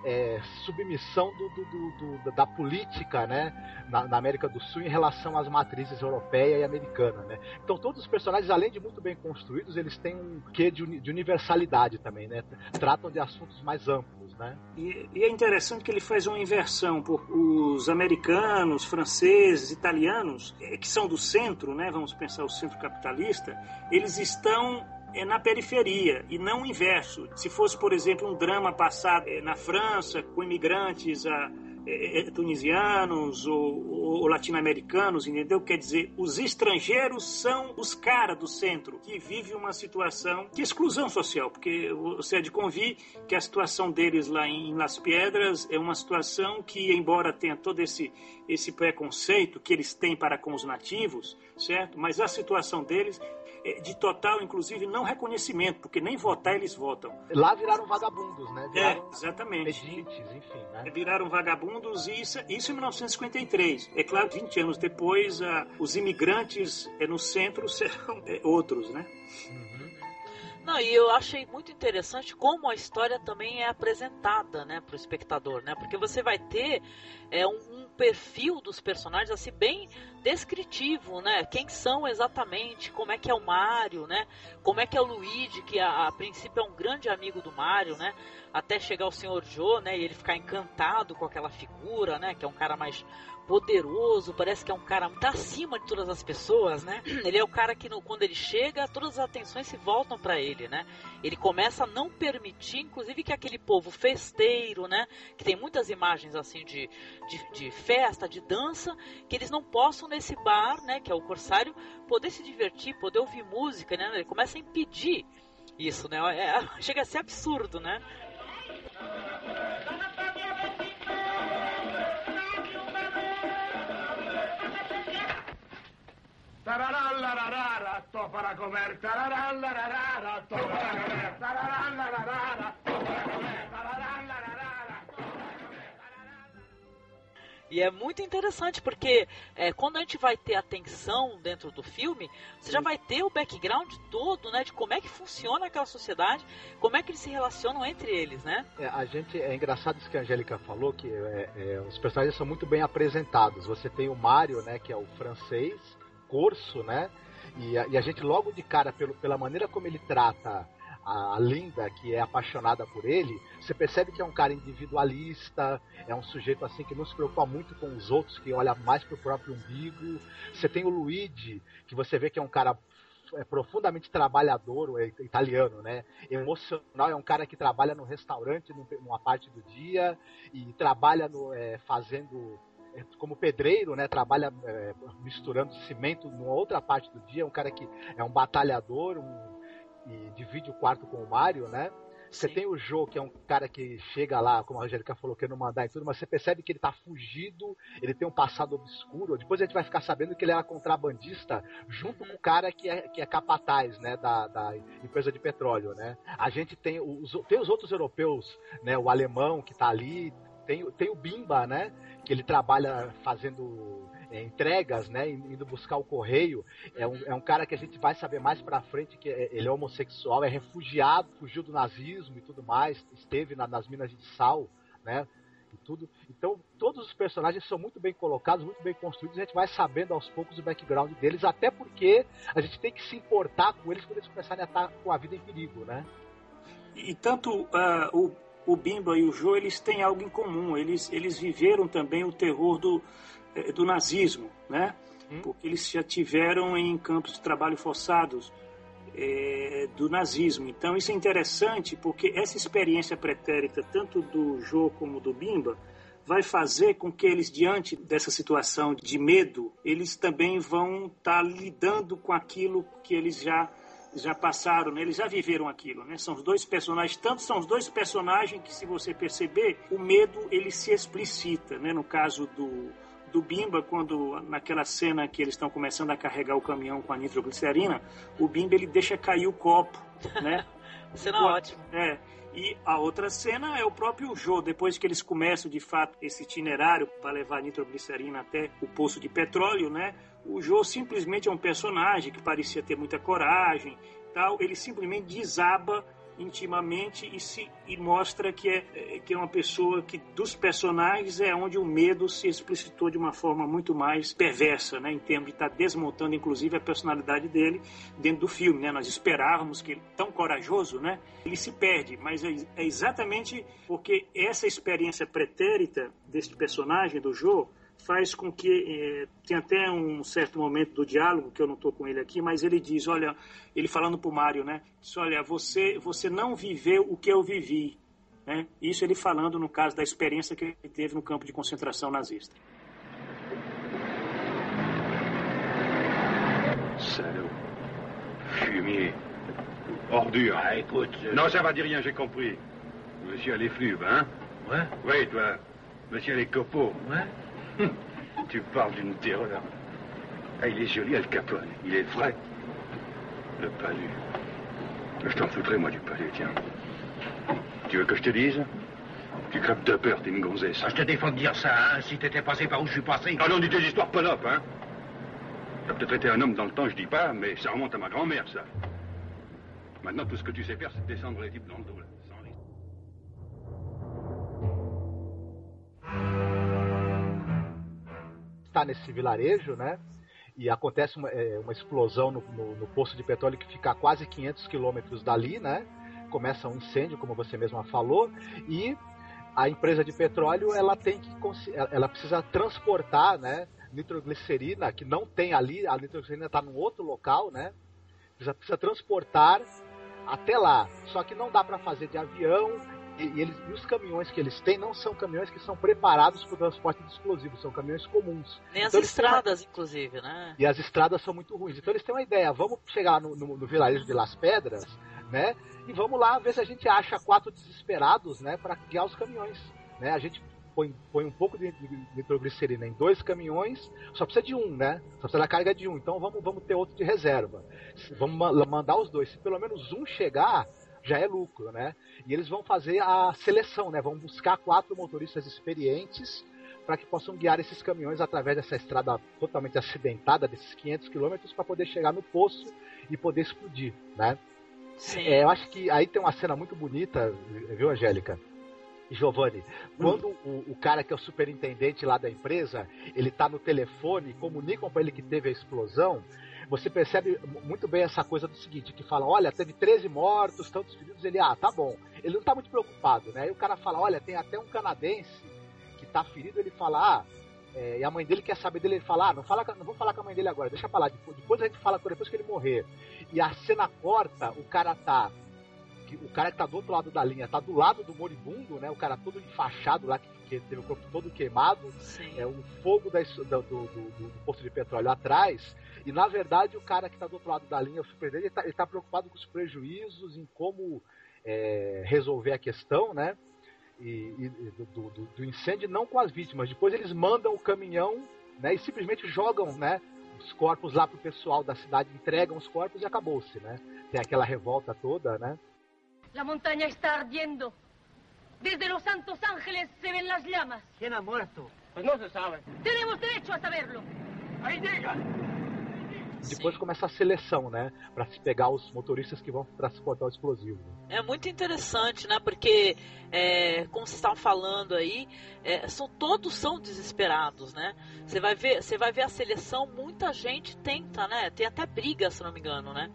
é, submissão do, do, do, da política, né? Na, na, América do Sul em relação às matrizes europeia e americana, né? Então todos os personagens, além de muito bem construídos, eles têm um quê de, de universalidade também, né? Tratam de assuntos mais amplos né? E, e, é interessante que ele faz uma inversão por os americanos, franceses, italianos, eh, que são do centro, né? Vamos pensar o centro capitalista, eles estão é na periferia e não o inverso. Se fosse, por exemplo, um drama passado eh, na França com imigrantes a é, é, tunisianos ou, ou latino-americanos, entendeu? Quer dizer, os estrangeiros são os caras do centro que vivem uma situação de exclusão social, porque você é de convir que a situação deles lá em Las Piedras é uma situação que, embora tenha todo esse, esse preconceito que eles têm para com os nativos, certo? Mas a situação deles de total, inclusive, não reconhecimento, porque nem votar eles votam. Lá viraram vagabundos, né? É, viraram é, exatamente. Pedintes, enfim, né? Viraram vagabundos e isso, isso em 1953. É claro, 20 anos depois, uh, os imigrantes é, no centro serão é, outros, né? Uhum. Não, e eu achei muito interessante como a história também é apresentada, né, para o espectador, né? Porque você vai ter é, um, perfil dos personagens assim bem descritivo, né? Quem são exatamente, como é que é o Mario, né? Como é que é o Luigi, que a, a princípio é um grande amigo do Mario, né? Até chegar o Sr. Joe, né? E ele ficar encantado com aquela figura, né? Que é um cara mais poderoso, parece que é um cara muito acima de todas as pessoas, né? Ele é o cara que no, quando ele chega, todas as atenções se voltam para ele, né? Ele começa a não permitir, inclusive, que aquele povo festeiro, né? Que tem muitas imagens assim de, de, de festa, de dança, que eles não possam nesse bar, né? Que é o Corsário, poder se divertir, poder ouvir música, né? Ele começa a impedir isso, né? É, chega a ser absurdo, né? To para comer, to para comer, to para comer. E é muito interessante porque é, quando a gente vai ter atenção dentro do filme, você já vai ter o background todo, né, de como é que funciona aquela sociedade, como é que eles se relacionam entre eles, né? É, a gente é engraçado isso que a Angélica falou que é, é, os personagens são muito bem apresentados. Você tem o Mario, né, que é o francês, corso, né? E a, e a gente logo de cara, pelo, pela maneira como ele trata a, Linda, que é apaixonada por ele, você percebe que é um cara individualista, é um sujeito assim que não se preocupa muito com os outros, que olha mais pro próprio umbigo. Você tem o Luigi, que você vê que é um cara é profundamente trabalhador, é italiano, né? Emocional, é um cara que trabalha no restaurante numa parte do dia e trabalha no, é, fazendo como pedreiro, né? Trabalha é, misturando cimento numa outra parte do dia. Um cara que é um batalhador um, e divide o quarto com o Mario, né? Você tem o Joe, que é um cara que chega lá, como a Angélica falou, que não mandar e tudo, mas você percebe que ele tá fugido, ele tem um passado obscuro. Depois a gente vai ficar sabendo que ele era contrabandista junto com o cara que é, que é capataz, né, da, da empresa de petróleo, né. A gente tem os, tem os outros europeus, né, o alemão que tá ali, tem, tem o Bimba, né? Que ele trabalha fazendo é, entregas, né? Indo buscar o correio. É um, é um cara que a gente vai saber mais pra frente que é, ele é homossexual, é refugiado, fugiu do nazismo e tudo mais, esteve na, nas minas de sal, né? E tudo. Então, todos os personagens são muito bem colocados, muito bem construídos, a gente vai sabendo aos poucos o background deles, até porque a gente tem que se importar com eles quando eles começarem a estar com a vida em perigo, né? E tanto uh, o o Bimba e o Joe eles têm algo em comum. Eles, eles viveram também o terror do, eh, do nazismo, né? Hum. Porque eles já tiveram em campos de trabalho forçados é, do nazismo. Então isso é interessante porque essa experiência pretérita, tanto do Joe como do Bimba, vai fazer com que eles, diante dessa situação de medo, eles também vão estar tá lidando com aquilo que eles já já passaram, né? eles já viveram aquilo, né? São os dois personagens, tanto são os dois personagens que, se você perceber, o medo ele se explicita, né? No caso do do Bimba, quando naquela cena que eles estão começando a carregar o caminhão com a nitroglicerina, o Bimba ele deixa cair o copo, né? cena ótima. É. E a outra cena é o próprio Joe, depois que eles começam de fato esse itinerário para levar nitroglicerina até o poço de petróleo, né? O Joe simplesmente é um personagem que parecia ter muita coragem, tal. Ele simplesmente desaba intimamente e se e mostra que é, é, que é uma pessoa que dos personagens é onde o medo se explicitou de uma forma muito mais perversa, né, em termos de estar tá desmontando inclusive a personalidade dele dentro do filme, né? Nós esperávamos que ele tão corajoso, né? Ele se perde, mas é, é exatamente porque essa experiência pretérita deste personagem do Joe faz com que é, tem até um certo momento do diálogo que eu não estou com ele aqui, mas ele diz, olha, ele falando para o Mário, né? Diz, olha, você você não viveu o que eu vivi, né? Isso ele falando no caso da experiência que ele teve no campo de concentração nazista. Salaud. Fumier. Ordure. Ah, écoute. Je... Non, ça va dire rien, j'ai compris. Monsieur les flubes, hein? Ouais. Oui, toi. Monsieur les copeaux. Ouais. tu parles d'une terreur. Ah, il est joli, Al Capone. Il est vrai. Le palu. Je t'en foutrais, moi, du palu, tiens. Tu veux que je te dise? Tu crèves de peur, t'es une gonzesse. Ah, je te défends de dire ça, hein, si t'étais passé par où je suis passé. Ah non, dis tes histoires polopes, hein. T'as peut-être été un homme dans le temps, je dis pas, mais ça remonte à ma grand-mère, ça. Maintenant, tout ce que tu sais faire, c'est descendre les types dans le dos, là. Está nesse vilarejo, né? E acontece uma, é, uma explosão no, no, no, poço de petróleo que fica a quase 500 quilômetros dali, né? Começa um incêndio, como você mesma falou, e a empresa de petróleo ela tem que ela precisa transportar, né? Nitroglicerina que não tem ali, a nitroglicerina está num outro local, né? Precisa, precisa transportar até lá. Só que não dá para fazer de avião e, eles, e os caminhões que eles têm não são caminhões que são preparados para o transporte de explosivos, são caminhões comuns. Nem então, as estradas, uma... inclusive, né? E as estradas são muito ruins. Então eles têm uma ideia, vamos chegar no, no, no vilarejo de Las Pedras, né? E vamos lá ver se a gente acha quatro desesperados, né? Para guiar os caminhões. Né? A gente põe, põe um pouco de nitroglicerina em dois caminhões, só precisa de um, né? Só precisa da carga de um. Então vamos, vamos ter outro de reserva. Vamos mandar os dois. Se pelo menos um chegar, já é lucro, né? E eles vão fazer a seleção, né? Vão buscar quatro motoristas experientes para que possam guiar esses caminhões através dessa estrada totalmente acidentada, desses 500 quilômetros, para poder chegar no poço e poder explodir, né? É, eu acho que aí tem uma cena muito bonita, viu, Angélica? Giovanni, quando hum. o, o, cara que é o superintendente lá da empresa, ele tá no telefone, comunicam para ele que teve a explosão, você percebe muito bem essa coisa do seguinte, que fala, olha, teve 13 mortos, tantos feridos, ele, ah, tá bom. Ele não tá muito preocupado, né? Aí o cara fala, olha, tem até um canadense que tá ferido, ele fala, ah, é, e a mãe dele quer saber dele, ele fala, ah, não, fala, não vou falar com a mãe dele agora, deixa pra lá, depois, depois a gente fala depois que ele morrer. E a cena corta, o cara tá o cara que tá do outro lado da linha tá do lado do moribundo, né? O cara todo enfaixado lá, que, que teve o corpo todo queimado. Sim. É um fogo da, do, do, do, do, posto de petróleo atrás. E na verdade o cara que está do outro lado da linha, o superintendente, ele está tá preocupado com os prejuízos, em como é, resolver a questão, né? E, e do, do, do, incêndio, não com as vítimas. Depois eles mandam o caminhão né, e simplesmente jogam né, os corpos lá pro pessoal da cidade, entregam os corpos e acabou-se, né? Tem aquela revolta toda, né? La montaña está ardiendo. Desde Los Santos Ángeles se ven las llamas. ¿Quién ha muerto? Pues no se sabe. Tenemos derecho a saberlo. Ahí llega. Depois Sim. começa a seleção, né? Para se pegar os motoristas que vão transportar o explosivo. É muito interessante, né? Porque, é, como vocês estavam falando aí, é, são, todos são desesperados, né? Você vai ver, você vai ver a seleção, muita gente tenta, né? Tem até briga, se não me engano, né?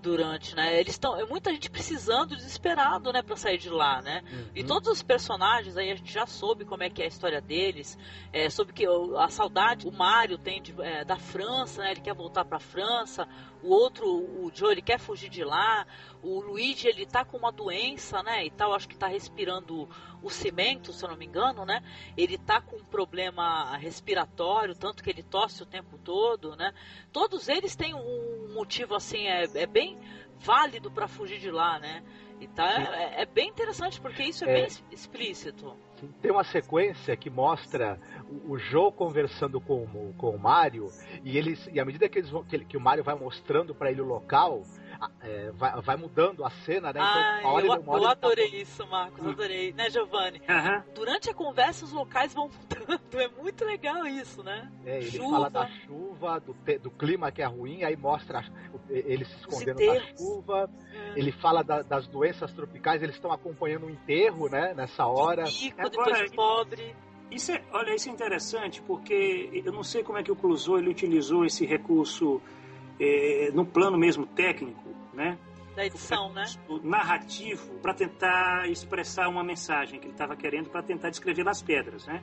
Durante, né? Eles estão, é muita gente precisando, desesperado, né, para sair de lá, né? Uhum. E todos os personagens aí a gente já soube como é que é a história deles, é, sobre que a saudade o Mario tem de, é, da França, né? Ele quer voltar para a França. O outro, o Joe, ele quer fugir de lá. O Luigi, ele tá com uma doença, né? E tal, acho que tá respirando o cimento, se eu não me engano, né? Ele tá com um problema respiratório, tanto que ele tosse o tempo todo, né? Todos eles têm um motivo assim, é, é bem válido para fugir de lá, né? E tá, é, é, bem interessante porque isso é, é, bem explícito. Tem uma sequência que mostra o, o Joe conversando com, com o Mario e eles e à medida que, eles vão, que, que o Mario vai mostrando para ele o local, é, vai, vai, mudando a cena, né? Então, Ai, eu, eu adorei tá... isso, Marcos, adorei, né, Giovanni? Uhum. Durante a conversa, os locais vão mudando, é muito legal isso, né? É, ele chuva. fala da chuva, do, te, do clima que é ruim, aí mostra ele se escondendo na chuva, é. ele fala da, das doenças tropicais, eles estão acompanhando o um enterro, né, nessa hora. Rico, Agora, depois pobre. Isso é, olha, isso é interessante porque eu não sei como é que o Clouseau ele utilizou esse recurso é, no plano mesmo técnico, né? Da edição, né? Narrativo para tentar expressar uma mensagem que ele estava querendo para tentar descrever nas pedras, né?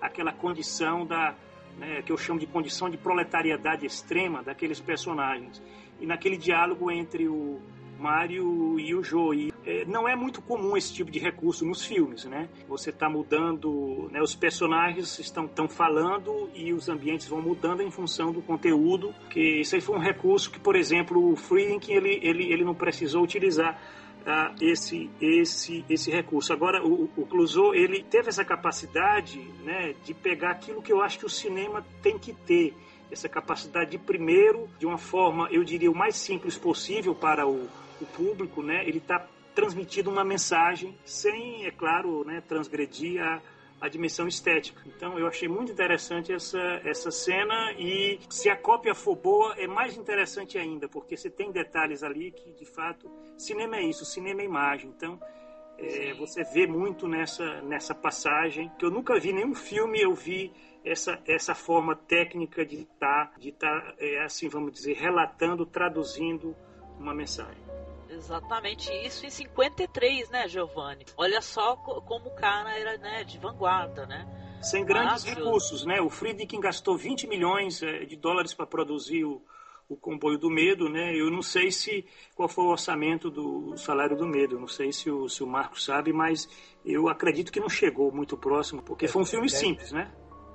Aquela condição da né, que eu chamo de condição de proletariedade extrema daqueles personagens e naquele diálogo entre o Mario e o Joe. É, não é muito comum esse tipo de recurso nos filmes, né? Você está mudando, né, os personagens estão tão falando e os ambientes vão mudando em função do conteúdo. Que isso aí foi um recurso que, por exemplo, o Friedkin ele, ele, ele não precisou utilizar uh, esse esse esse recurso. Agora o, o Clouseau ele teve essa capacidade, né, de pegar aquilo que eu acho que o cinema tem que ter essa capacidade de primeiro, de uma forma, eu diria, o mais simples possível para o, o público, né? Ele está transmitindo uma mensagem sem, é claro, né, transgredir a, a dimensão estética. Então eu achei muito interessante essa, essa cena e se a cópia for boa é mais interessante ainda, porque você tem detalhes ali que de fato cinema é isso, cinema é imagem. Então é, você vê muito nessa, nessa passagem que eu nunca vi nenhum filme eu vi essa, essa forma técnica de estar tá, de tá, é, assim vamos dizer relatando, traduzindo uma mensagem. Exatamente isso em 53, né, Giovanni? Olha só como o cara era né, de vanguarda, né? Sem grandes recursos, né? O Friedkin gastou 20 milhões eh, de dólares para produzir o, o comboio do medo, né? Eu não sei se qual foi o orçamento do salário do medo, não sei se o, se o Marco sabe, mas eu acredito que não chegou muito próximo, porque foi um filme simples, né?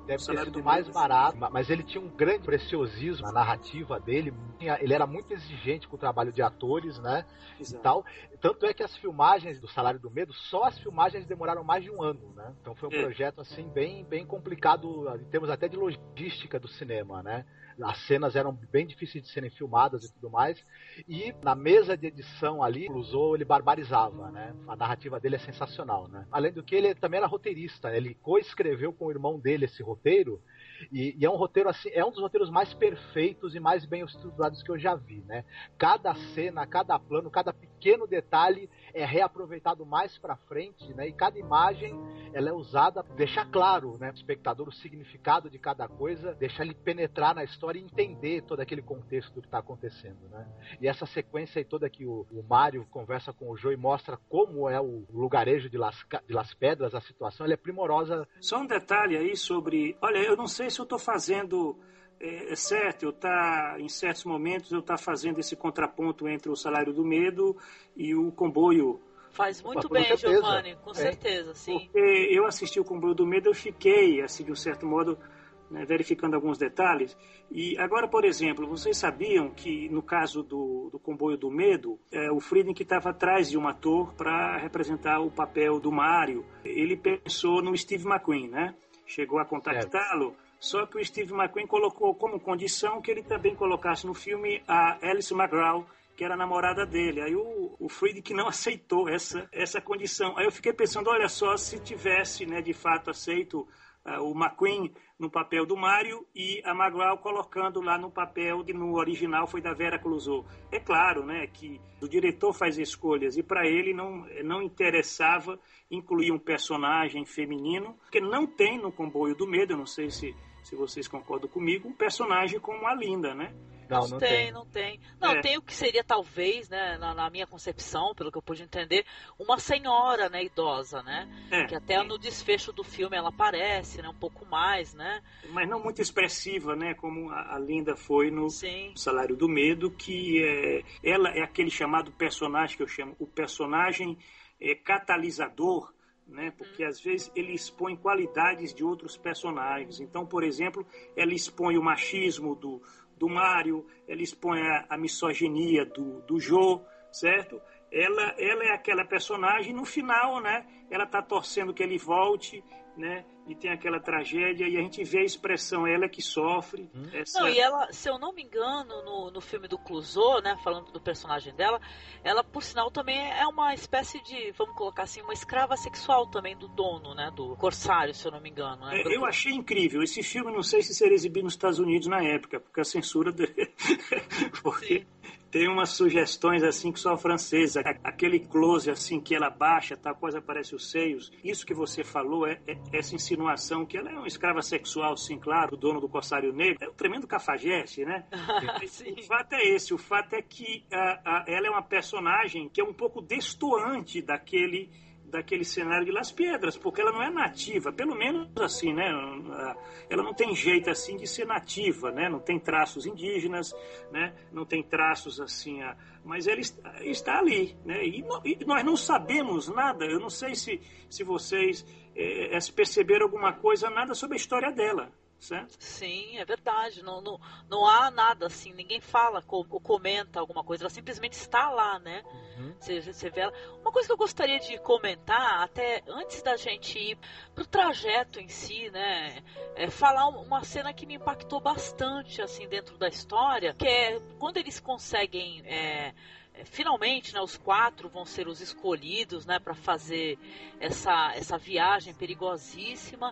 Deve ter sido mais barato, mas ele tinha um grande preciosismo na narrativa dele, ele era muito exigente com o trabalho de atores, né, Exato. e tal. Tanto é que as filmagens do Salário do Medo, só as filmagens demoraram mais de um ano, né? Então foi um é. projeto assim bem bem complicado em termos até de logística do cinema, né? As cenas eram bem difíceis de serem filmadas e tudo mais. E na mesa de edição ali, o ele barbarizava, né? A narrativa dele é sensacional, né? Além do que ele também era roteirista, ele coescreveu com o irmão dele esse roteiro e, e, é um roteiro assim, é um dos roteiros mais perfeitos e mais bem estruturados que eu já vi, né? Cada cena, cada plano, cada pequeno detalhe é reaproveitado mais para frente, né? E cada imagem ela é usada deixar claro, né, o espectador o significado de cada coisa, deixar ele penetrar na história e entender todo aquele contexto do que está acontecendo, né? E essa sequência aí toda que o, o Mário conversa com o Joe e mostra como é o lugarejo de Las, de Las Pedras, a situação, ela é primorosa. Só um detalhe aí sobre, olha, eu não sei se eu estou fazendo é, é, certo, eu tá em certos momentos eu tá fazendo esse contraponto entre o salário do medo e o comboio. Faz muito bem, Giovanni, com é. certeza, sim. Porque eu assisti o comboio do medo, eu fiquei assim de um certo modo né, verificando alguns detalhes. E agora, por exemplo, vocês sabiam que no caso do, do comboio do medo, é, o Friedrich estava atrás de um ator para representar o papel do Mario. Ele pensou no Steve McQueen, né? Chegou a contactá-lo. Só que o Steve McQueen colocou como condição que ele também colocasse no filme a Alice McGraw, que era a namorada dele. Aí o, o Friedrich não aceitou essa, essa condição. Aí eu fiquei pensando, olha só, se tivesse né, de fato aceito o McQueen no papel do Mario e a McGraw colocando lá no papel que no original foi da Vera Clouseau. É claro né, que o diretor faz escolhas e para ele não, não interessava incluir um personagem feminino, que não tem no Comboio do Medo, eu não sei se se vocês concordam comigo, um personagem como a Linda, né? Não, não tem, tem. não tem. Não, É. tem o que seria talvez, né, na, na minha concepção, pelo que eu pude entender, uma senhora, né, idosa, né? É, Que até no desfecho do filme ela aparece, né, um pouco mais, né? mas não muito expressiva, né? Como a, a Linda foi no Sim. Salário do Medo, que é, ela é aquele chamado personagem que eu chamo o personagem é, catalisador, né? Porque às vezes ele expõe qualidades de outros personagens. Então, por exemplo, ela expõe o machismo do, do Mário, ela expõe a, a misoginia do, do Jô, certo? Ela, ela é aquela personagem, no final, né? Ela tá torcendo que ele volte, né? E tem aquela tragédia, e a gente vê a expressão, ela é que sofre. Essa... Não, e ela, se eu não me engano, no, no filme do Clouseau, né, falando do personagem dela, ela, por sinal, também é uma espécie de, vamos colocar assim, uma escrava sexual também do dono, né, do corsário, se eu não me engano. Né? É, Eu achei incrível. Esse filme, não sei se seria exibido nos Estados Unidos na época, porque a censura. De... porque tem umas sugestões assim que só a francesa. A- Aquele close assim que ela baixa, tá, quase aparece os seios. Isso que você falou é, é essa insinuação que ela é uma escrava sexual, sim, claro, o dono do Corsário Negro. É um tremendo cafajeste, né? O fato é esse, o fato é que ah, ah, ela é uma personagem que é um pouco destoante daquele daquele cenário de Las Piedras, porque ela não é nativa, pelo menos assim, né? Ela não tem jeito assim de ser nativa, né? Não tem traços indígenas, né? Não tem traços assim, ah, mas ela está, ali, né? E, nós não sabemos nada. Eu não sei se se vocês eh, perceberam alguma coisa nada sobre a história dela, certo? Sim, é verdade. Não, não, não há nada assim, ninguém fala ou comenta alguma coisa, ela simplesmente está lá, né? Você, você vê ela. Uma coisa que eu gostaria de comentar, até antes da gente ir pro trajeto em si, né? É falar um- uma cena que me impactou bastante, assim, dentro da história, que é quando eles conseguem. é, é, Finalmente, né, os quatro vão ser os escolhidos, né, para fazer essa, essa viagem perigosíssima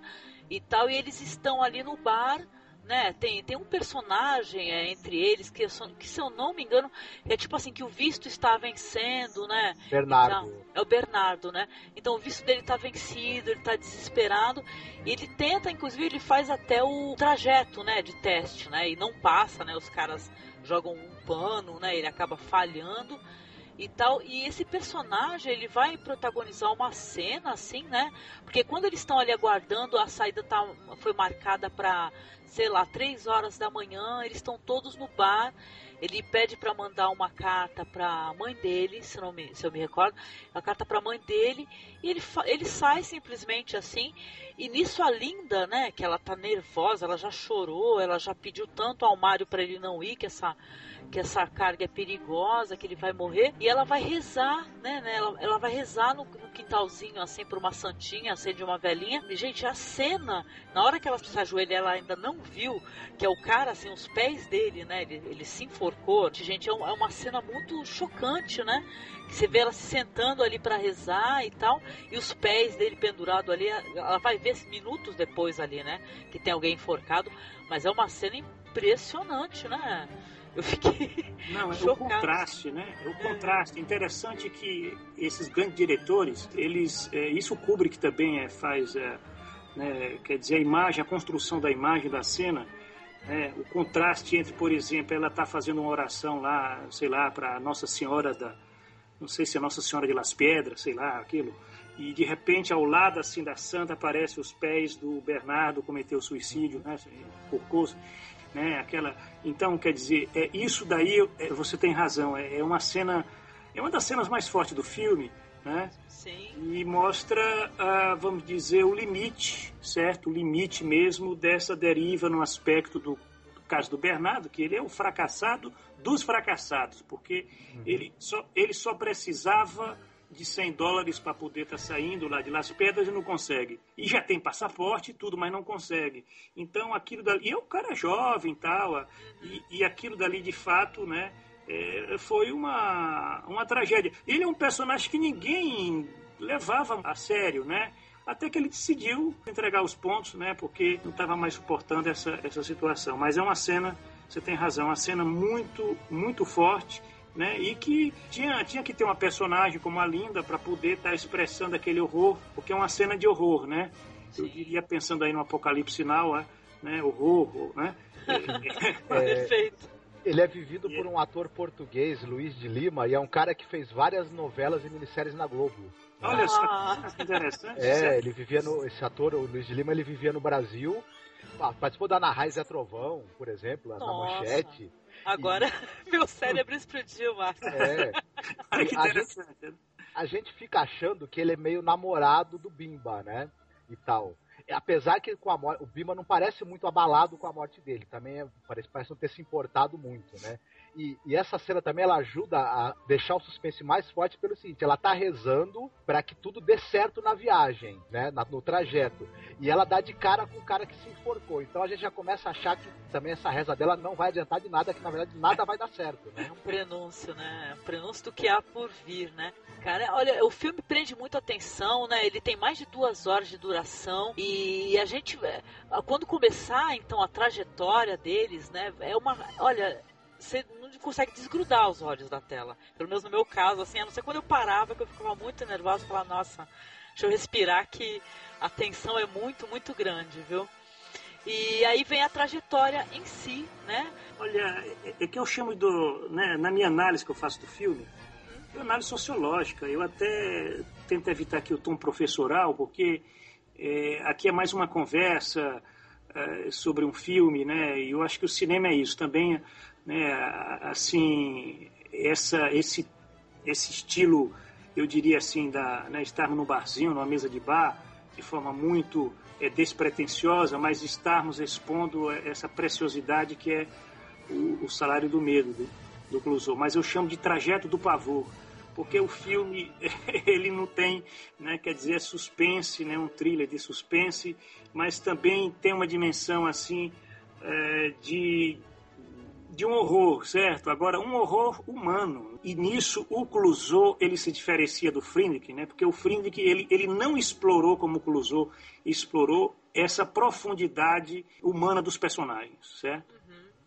e tal, e eles estão ali no bar, né? Tem, tem um personagem é, entre eles que, que, se eu não me engano, é tipo assim, que o visto está vencendo, né? Bernardo. Então, é o Bernardo, né? Então o visto dele tá vencido, ele tá desesperado. E ele tenta, inclusive, ele faz até o trajeto, né, de teste, né? E não passa, né? Os caras jogam um pano, né? Ele acaba falhando e tal. E esse personagem, ele vai protagonizar uma cena, assim, né? Porque quando eles estão ali aguardando, a saída tá, foi marcada para, sei lá, três horas da manhã. Eles estão todos no bar. Ele pede para mandar uma carta para a mãe dele, se, não me, se eu me recordo, a carta para a mãe dele, e ele, ele sai simplesmente assim. E nisso a Linda, né, que ela tá nervosa, ela já chorou, ela já pediu tanto ao Mário para ele não ir, que essa que essa carga é perigosa, que ele vai morrer, e ela vai rezar, né, né ela, ela vai rezar no, no quintalzinho, assim, por uma santinha, acende uma velhinha. E, gente, a cena, na hora que ela se ajoelha, ela ainda não viu, que é o cara, assim, os pés dele, né, ele, ele se enforcou. Gente, é, um- é uma cena muito chocante, né? Você vê ela se sentando ali para rezar e tal, e os pés dele pendurado ali, ela vai ver minutos depois ali, né, que tem alguém enforcado, mas é uma cena impressionante, né? Eu fiquei Não, é o contraste, né? É o contraste. Interessante que esses grandes diretores, eles, é, isso o Kubrick também é, faz, é, né, quer dizer, a imagem, a construção da imagem da cena, né, o contraste entre, por exemplo, ela está fazendo uma oração lá, sei lá, para Nossa Senhora da, não sei se é Nossa Senhora de Las Pedras, sei lá, aquilo, e de repente ao lado assim da santa aparece os pés do Bernardo cometeu suicídio, né, Corcoso, né, aquela, então quer dizer, é isso daí, é, você tem razão, é, é uma cena, é uma das cenas mais fortes do filme, né? Sim. E mostra, ah, vamos dizer, o limite, certo? O limite mesmo dessa deriva no aspecto do, do caso do Bernardo, que ele é o fracassado dos fracassados, porque ele, só, ele só precisava de 100 dólares para poder estar saindo lá de Las Pedras e não consegue. E já tem passaporte e tudo, mas não consegue. Então aquilo dali. E é um cara jovem tal, e, e aquilo dali de fato, né? é, foi uma, uma tragédia. Ele é um personagem que ninguém levava a sério, né? Até que ele decidiu entregar os pontos, né? Porque não estava mais suportando essa, essa situação. Mas é uma cena, você tem razão, uma cena muito, muito forte, né? E que tinha, tinha que ter uma personagem como a Linda para poder estar expressando aquele horror, porque é uma cena de horror, né? Eu diria, pensando aí no Apocalipse Now, é, né? Horror, né? É, Perfeito. ele é vivido por um ator português, Luiz de Lima, e é um cara que fez várias novelas e minisséries na Globo. Olha só, Ah. que interessante. É, ele vivia no. Esse ator, o Luiz de Lima, ele vivia no Brasil. Participou da Ana Raiz é Trovão, por exemplo, na Nossa. manchete. Agora meu cérebro explodiu, Márcio. É. Olha que a gente- interessante. a gente fica achando que ele é meio namorado do Bimba, né? E tal. E Apesar que com a morte, o Bimba não parece muito abalado com a morte dele, também é- parece, parece não ter se importado muito, né? E, e essa cena também ela ajuda a deixar o suspense mais forte pelo seguinte: ela tá rezando para que tudo dê certo na viagem, né? Na- no trajeto. E ela dá de cara com o cara que se enforcou. Então a gente já começa a achar que também essa reza dela não vai adiantar de nada, que na verdade nada vai dar certo, né? É um prenúncio, né? É um prenúncio do que há por vir, né? Cara, olha, o filme prende muito atenção, né? Ele tem mais de duas horas de duração e a gente, é, quando começar então a trajetória deles, né? É uma, olha, você não consegue desgrudar os olhos da tela. Pelo menos no meu caso, assim, a não ser quando eu parava que eu ficava muito nervosa, e falava, nossa, deixa eu respirar que a tensão é muito, muito grande, viu? E aí vem a trajetória em si, né? Olha, é, é que eu chamo do, né, na minha análise que eu faço do filme, é análise sociológica. Eu até tento evitar aqui o tom professoral, porque é, aqui é mais uma conversa é, sobre um filme, né? E eu acho que o cinema é isso também, né? Assim, essa, esse, esse estilo, eu diria assim, da, né, estarmos no barzinho, numa mesa de bar, de forma muito é, despretensiosa, mas estarmos expondo essa preciosidade que é o, o salário do medo do, do Clouseau. Mas eu chamo de trajeto do pavor, porque o filme ele não tem, né, quer dizer, é suspense, né, um thriller de suspense, mas também tem uma dimensão assim é, de de um horror, certo? Agora, um horror humano. E nisso, o Clouseau, ele se diferencia do Friedrich, né? Porque o Friedrich, ele, ele não explorou como o Clouseau explorou essa profundidade humana dos personagens, certo?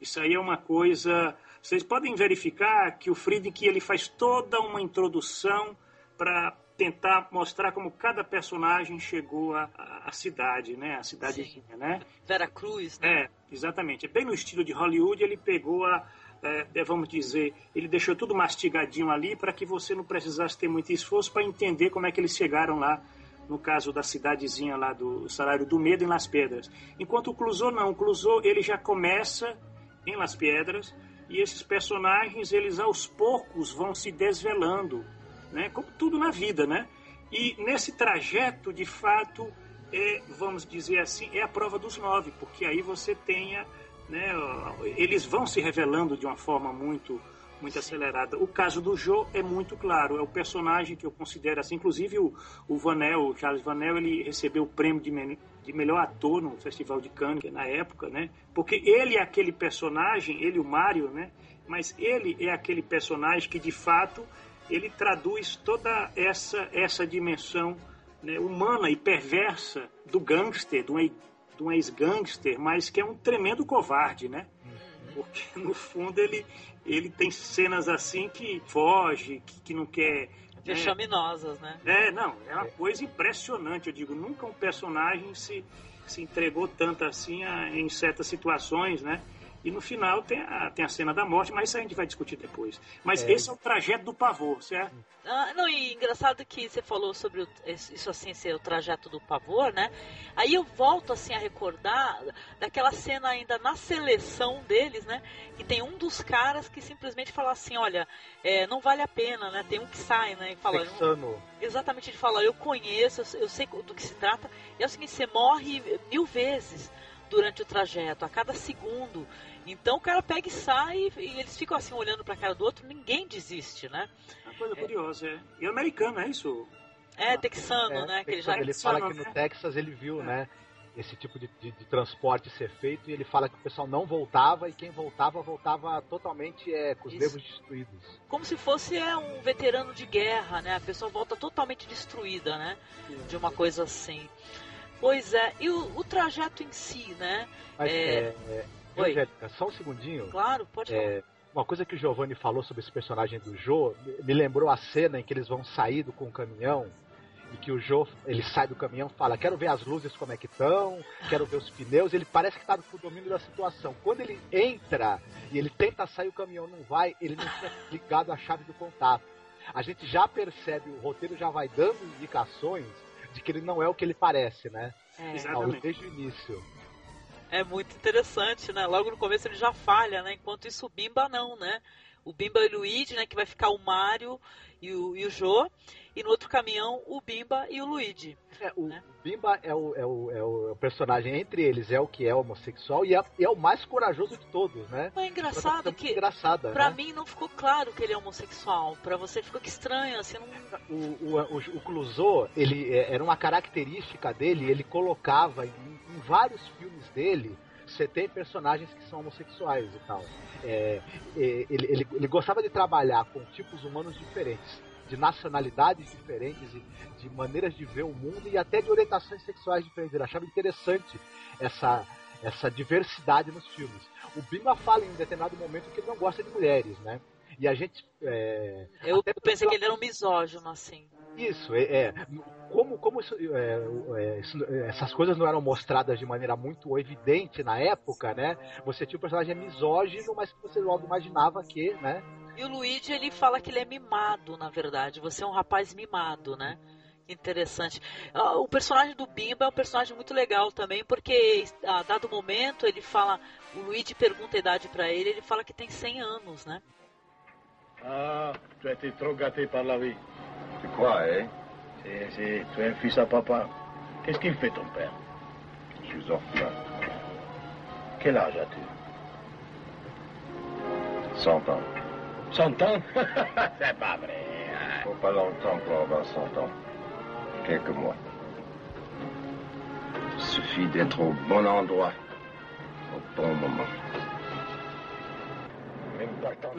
Isso aí é uma coisa... Vocês podem verificar que o Friedrich, ele faz toda uma introdução para tentar mostrar como cada personagem chegou à, cidade, né? A cidadezinha, né? Vera Cruz, né? É, exatamente. É bem no estilo de Hollywood, ele pegou a, é, vamos dizer, ele deixou tudo mastigadinho ali para que você não precisasse ter muito esforço para entender como é que eles chegaram lá, no caso da cidadezinha lá do Salário do Medo, em Las Pedras. Enquanto o Clouseau não, o Clouseau ele já começa em Las Pedras e esses personagens, eles aos poucos vão se desvelando, né? Como tudo na vida, né? E nesse trajeto, de fato, é, vamos dizer assim, é a prova dos nove, porque aí você tenha, né, eles vão se revelando de uma forma muito muito acelerada. O caso do Joe é muito claro, é o personagem que eu considero assim, inclusive o, o Vanel, o Charles Vanel, ele recebeu o prêmio de, me, de melhor ator no Festival de Cannes na época, né? Porque ele é aquele personagem, ele o Mário, né? Mas ele é aquele personagem que de fato ele traduz toda essa essa dimensão né, humana e perversa do gangster, de um, de um ex-gangster, mas que é um tremendo covarde, né? Porque no fundo ele, ele tem cenas assim que foge, que, que não quer. Vexaminosas, né? É, não, é uma coisa impressionante. Eu digo, nunca um personagem se, se entregou tanto assim a, em certas situações, né? E no final tem a, tem a cena da morte, mas isso a gente vai discutir depois. Mas É. esse é o trajeto do pavor, certo? Ah, não, e engraçado que você falou sobre o- isso assim ser o trajeto do pavor, né? Aí eu volto assim a recordar daquela cena ainda na seleção deles, né? Que tem um dos caras que simplesmente fala assim, olha, é, não vale a pena, né? Tem um que sai, né? E fala, Texano. exatamente ele fala, eu conheço, eu sei- eu sei do que se trata. E é o seguinte, você morre mil vezes durante o trajeto, a cada segundo. Então o cara pega e sai e eles ficam assim olhando pra cara do outro, ninguém desiste, né? Uma coisa curiosa, é. E o americano, é isso? É texano, É, né? Que ele já ele texano, fala que no Texas ele viu, É. né? Esse tipo de, de- de transporte ser feito e ele fala que o pessoal não voltava e quem voltava, voltava totalmente é, com os Isso. nervos destruídos. como se fosse é, um veterano de guerra, né? A pessoa volta totalmente destruída, né? De uma coisa assim. Pois é, e o, o trajeto em si, né? Mas, É. é, Oi. Angélica, só um segundinho. Claro, pode falar. É, uma coisa que o Giovanni falou sobre esse personagem do Jô me- lembrou a cena em que eles vão sair do com o caminhão e que o Joe, ele sai do caminhão fala, quero ver as luzes como é que estão, quero ver os pneus, ele parece que está no domínio da situação. Quando ele entra e ele tenta sair, o caminhão não vai, ele não tinha ligado a chave do contato. A gente já percebe, o roteiro já vai dando indicações de que ele não é o que ele parece, né? É. Exatamente. Desde o início. É muito interessante, né? Logo no começo ele já falha, né? Enquanto isso o Bimba não, né? O Bimba e o Luigi, né? Que vai ficar o Mario e o, e o. E no outro caminhão, o Bimba e o Luigi. É, o Né? Bimba é o, é, o, é o personagem entre eles, é o que é homossexual e é, é o mais corajoso de todos, né? Mas é engraçado Muito que, engraçada, pra né? mim, não ficou claro que ele é homossexual. Pra você ficou que estranho, assim, não... O, o, o, o Clouseau, ele é, era uma característica dele, ele colocava em, em vários filmes dele. Você tem personagens que são homossexuais e tal. É, é, ele, ele, ele gostava de trabalhar com tipos humanos diferentes, de nacionalidades diferentes, e de maneiras de ver o mundo e até de orientações sexuais diferentes. Ele achava interessante essa, essa diversidade nos filmes. O Bimba fala em um determinado momento que ele não gosta de mulheres, né? E a gente. é, Eu pensei pela- que ele era um misógino, assim. isso, é, é. como, como isso, é, é, isso- essas coisas não eram mostradas de maneira muito evidente na época, né? Você tinha um personagem misógino, mas que você logo imaginava que, né? E o Luigi, ele fala que ele é mimado, na verdade. Você é um rapaz mimado, né? Interessante. Ah, O personagem do Bimba é um personagem muito legal também, porque a dado momento ele fala, o Luigi pergunta a idade pra ele, ele fala que tem 100 anos, né? Ah, tu as été trop gâté par la vie. Tu crois, hein? C'est, c'est- tu es un fils à papa. Qu'est-ce qu'il fait ton père? Je suis orphelin. Quel âge as-tu? 100 ans. 100 ans? C'est pas vrai. hein. Faut pas longtemps pour avoir 100 ans. Quelques mois. Il suffit d'être au bon endroit, au bon moment.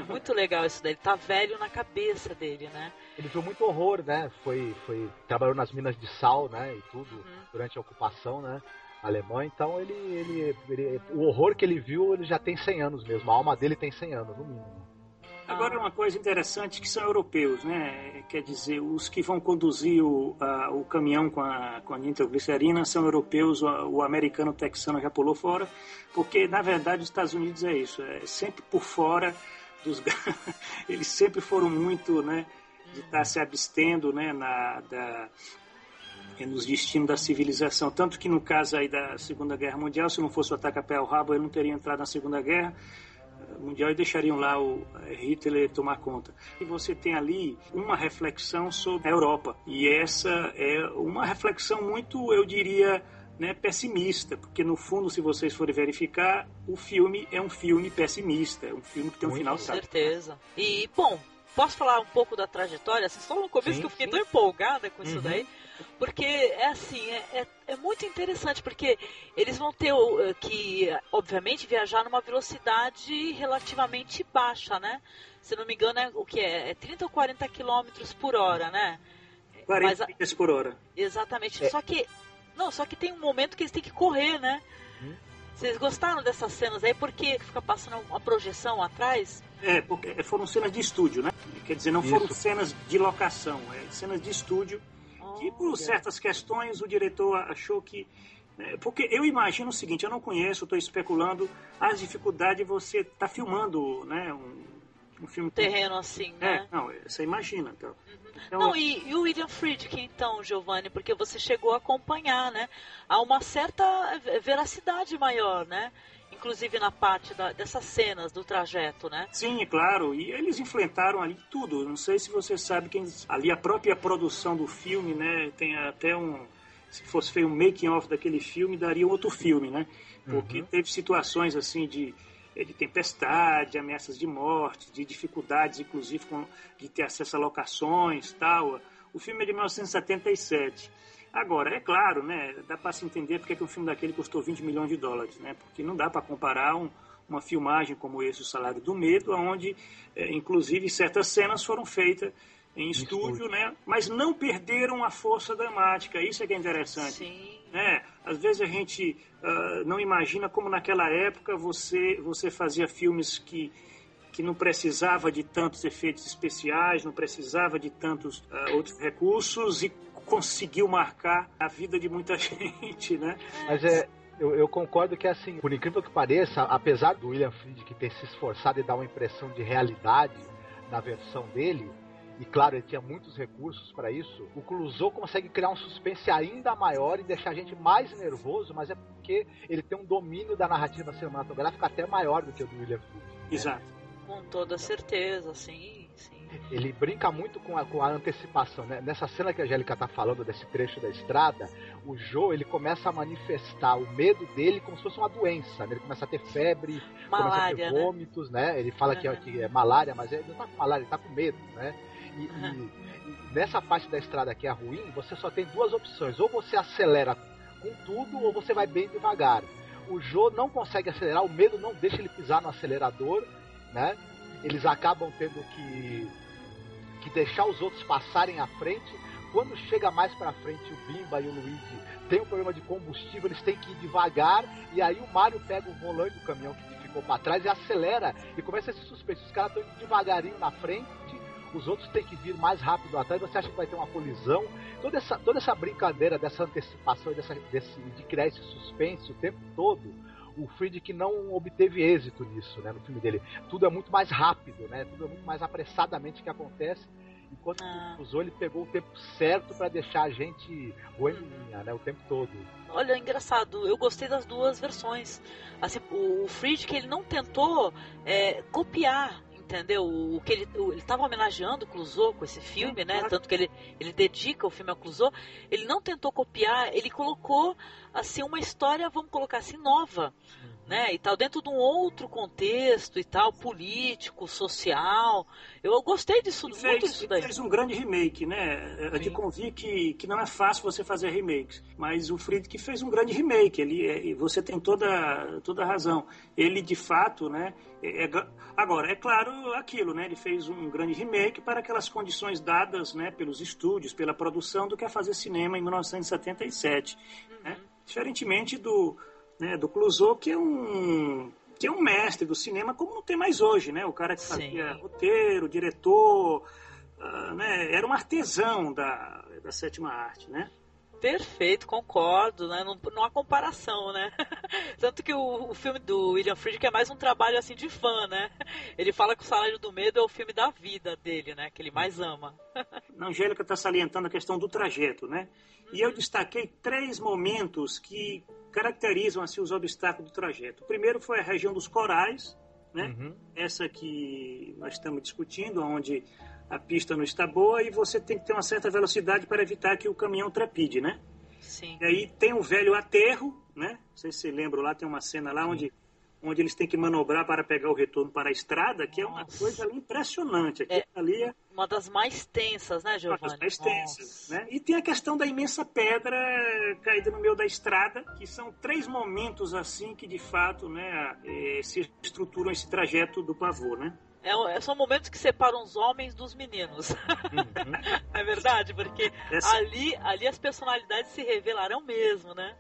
Muito legal isso daí. Ele tá velho na cabeça dele, né? Ele viu muito horror, né? Foi, foi trabalhou nas minas de sal, né? E tudo Uhum. durante a ocupação, né? Alemã, então ele, ele, ele- o horror que ele viu, ele já tem 100 anos mesmo. A alma dele tem 100 anos, no mínimo. Agora, uma coisa interessante que são europeus, né? Quer dizer, os que vão conduzir o, a- o caminhão com a, com a nitroglicerina são europeus, o, o americano o texano já pulou fora, porque, na verdade, os Estados Unidos é isso, é sempre por fora dos... Eles sempre foram muito, né? De estar se abstendo, né? Na, da, é, nos destinos da civilização. Tanto que no caso aí da Segunda Guerra Mundial, se não fosse o ataque a Pearl Harbor, ele não teria entrado na Segunda Guerra Mundial e deixariam lá o eh, Hitler tomar conta. E você tem ali uma reflexão sobre a Europa. E essa é uma reflexão muito, eu diria, né, pessimista, porque no fundo, se vocês forem verificar, o filme é um filme pessimista, é um filme que tem um Muito, final Com certeza. E, bom, posso falar um pouco da trajetória? Assim, só no começo Sim, que eu fiquei sim. tão empolgada com isso Uhum. daí. Porque é assim, é, é, é muito interessante, porque eles vão ter eh, que, obviamente, viajar numa velocidade relativamente baixa, né? Se não me engano, é o que é? É 30 ou 40 quilômetros por hora, né? 40 Mas por hora. Exatamente. É. Só que. Não, só que tem um momento que eles têm que correr, né? Hum. Vocês gostaram dessas cenas aí? Porque fica passando uma projeção atrás? É, porque foram cenas de estúdio, né? Quer dizer, não foram Isso. cenas de locação, é cenas de estúdio que por certas questões o diretor achou que né, porque eu imagino o seguinte, eu não conheço, estou especulando as dificuldades de você estar filmando, né, um, um filme terreno assim, É, né? não, você imagina, então. Então, Não, e, e o William Friedkin, então, Giovanni, porque você chegou a acompanhar, né? Há uma certa veracidade maior, né? Inclusive na parte da- dessas cenas do trajeto, né? Sim, é claro. E eles enfrentaram ali tudo. Não sei se você sabe quem ali a própria produção do filme, né? Tem até um se fosse feito um making of daquele filme, daria outro filme, né? Porque teve situações assim de eh, de tempestade, ameaças de morte, de dificuldades, inclusive com, de ter acesso a locações, tal. O filme é de 1977. Agora, é claro, né, dá para se entender porque que um filme daquele custou 20 milhões de dólares, né? Porque não dá para comparar um, uma filmagem como esse, O Salário do Medo, onde, eh, inclusive, certas cenas foram feitas em estúdio, estúdio. né? Mas não perderam a força dramática. Isso é que é interessante Sim. né? Às vezes a gente ah, não imagina como naquela época você você fazia filmes que que não precisava de tantos efeitos especiais, não precisava de tantos ah, outros recursos e conseguiu marcar a vida de muita gente, né? Mas é, eu, eu, concordo que, assim, por incrível que pareça, apesar do William Friedkin ter se esforçado e dar uma impressão de realidade na versão dele, e claro, ele tinha muitos recursos para isso, o Clouseau consegue criar um suspense ainda maior e deixar a gente mais nervoso, mas é porque ele tem um domínio da narrativa cinematográfica até maior do que o do William Friedkin. Né? Exato. Com toda certeza, sim, sim. Ele brinca muito com a, com a antecipação, né? Nessa cena que a Angélica tá falando desse trecho da estrada, o Joe, ele começa a manifestar o medo dele como se fosse uma doença, né? Ele começa a ter febre, malária, começa a ter né? vômitos, né? né? Ele fala uhum. que, é, que é malária, mas ele não tá com malária, ele tá com medo, né? E, uhum. e, nessa parte da estrada que é ruim, você só tem duas opções. Ou você acelera com tudo, ou você vai bem devagar. O Joe não consegue acelerar, o medo não deixa ele pisar no acelerador, né? Eles acabam tendo que, que deixar os outros passarem à frente. Quando chega mais para frente o Bimba e o Luigi tem um problema de combustível, eles têm que ir devagar e aí o Mario pega o volante do caminhão que ficou para trás e acelera e começa a se. Os caras estão indo devagarinho na frente os outros têm que vir mais rápido atrás, você acha que vai ter uma colisão. Toda essa, toda essa brincadeira dessa antecipação, dessa, desse, de criar esse suspense o tempo todo, o Friedkin não obteve êxito nisso, né, no filme dele. Tudo é muito mais rápido, né, tudo é muito mais apressadamente que acontece, enquanto ah. o Zoli pegou o tempo certo para deixar a gente boeminha, né, o tempo todo. Olha, engraçado, eu gostei das duas versões. Assim, o Friedkin ele não tentou é, copiar entendeu? O que ele ele estava homenageando o Clouseau com esse filme, né? Tanto que ele, ele dedica o filme ao Clouseau. Ele não tentou copiar, ele colocou assim uma história, vamos colocar assim, nova. Né? E tal dentro de um outro contexto e tal, político, social. Eu gostei disso e muito disso daí. Fez um grande remake, né? Eu te convi que, que não é fácil você fazer remakes, mas o Friedkin fez um grande remake. Ele, é, você tem toda toda a razão. Ele de fato, né? É, é, agora é claro aquilo, né? Ele fez um grande remake para aquelas condições dadas, né? Pelos estúdios, pela produção do que é fazer cinema em 1977, uhum. né? Diferentemente do, né, do Clouseau, que é um que é um mestre do cinema como não tem mais hoje, né? O cara que fazia Sim. roteiro, diretor, uh, né? Era um artesão da, da sétima arte, né? Perfeito, concordo, né? Não, não há comparação, né? Tanto que o, o, filme do William Friedkin é mais um trabalho assim de fã, né? Ele fala que o Salário do Medo é o filme da vida dele, né? Que ele mais ama. A Angélica está salientando a questão do trajeto, né? E eu destaquei três momentos que caracterizam assim, os obstáculos do trajeto. O primeiro foi a região dos corais, né? Uhum. Essa que nós estamos discutindo, onde a pista não está boa e você tem que ter uma certa velocidade para evitar que o caminhão trapide, né? Sim. E aí tem o velho aterro, né? Não sei se você lembra lá, tem uma cena lá onde onde eles têm que manobrar para pegar o retorno para a estrada, que Nossa. é uma coisa ali impressionante. Aqui, é ali é uma das mais tensas, né, Giovanni? Uma das mais tensas, né? E tem a questão da imensa pedra caída no meio da estrada, que são três momentos assim que de fato, né, é, se estruturam esse trajeto do pavor, né? É, são momentos que separam os homens dos meninos. Uhum. é verdade, porque Essa... ali, ali as personalidades se revelarão mesmo, né?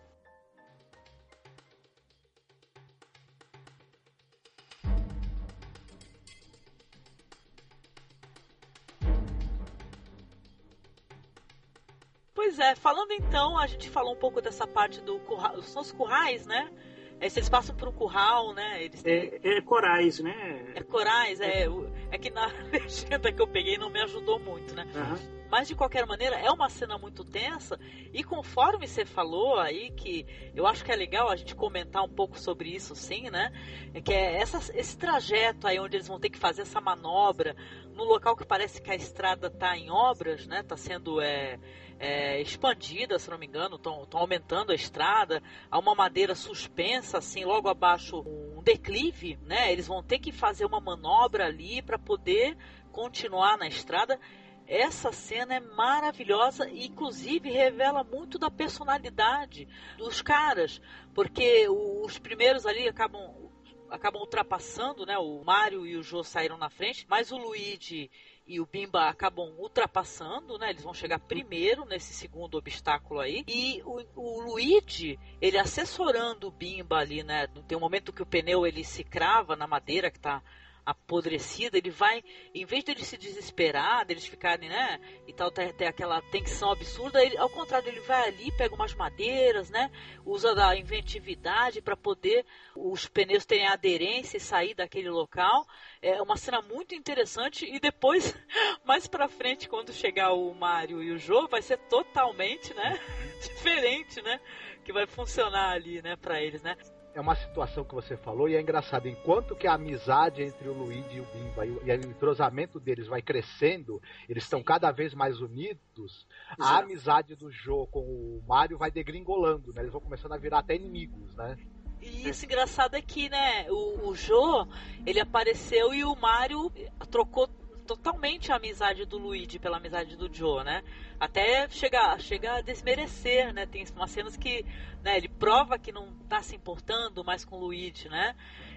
Pois é, falando então, a gente falou um pouco dessa parte do curral, são os currais, né? É, se eles passam por um curral, né? Eles têm... é, é corais, né? É corais, é. É que na legenda que eu peguei não me ajudou muito, né? Uhum. Mas de qualquer maneira, é uma cena muito tensa. E conforme você falou aí, que eu acho que é legal a gente comentar um pouco sobre isso, sim, né? É que é essa, esse trajeto aí onde eles vão ter que fazer essa manobra no local que parece que a estrada está em obras, né? Está sendo é, é, expandida, se não me engano, estão aumentando a estrada, há uma madeira suspensa, assim, logo abaixo um declive, né? Eles vão ter que fazer uma manobra ali para poder continuar na estrada. Essa cena é maravilhosa e, inclusive, revela muito da personalidade dos caras, porque os primeiros ali acabam acabam ultrapassando, né? O Mario e o Joe saíram na frente, mas o Luigi e o Bimba acabam ultrapassando, né? Eles vão chegar primeiro nesse segundo obstáculo aí. E o, o Luigi, ele assessorando o Bimba ali, né? Tem um momento que o pneu ele se crava na madeira que tá apodrecida, ele vai, em vez de ele se desesperar, deles ficarem, né, e tal, ter, ter aquela tensão absurda, ele, ao contrário, ele vai ali, pega umas madeiras, né, usa da inventividade para poder os pneus terem aderência e sair daquele local. É uma cena muito interessante e depois, mais para frente, quando chegar o Mario e o Joe, vai ser totalmente, né, diferente, né, que vai funcionar ali, né, para eles, né é uma situação que você falou e é engraçado. Enquanto que a amizade entre o Luigi e o Bimba e o, e o entrosamento deles vai crescendo, eles estão cada vez mais unidos, Exato. a amizade do Joe com o Mario vai degringolando, né? Eles vão começando a virar até inimigos, né? E isso engraçado é que, né, o, o ele apareceu e o Mario trocou totalmente a amizade do Luigi pela amizade do Joe, né? Até chega, chega a desmerecer, né? Tem umas cenas que né, ele prova que não tá se importando mais com o Luigi, né?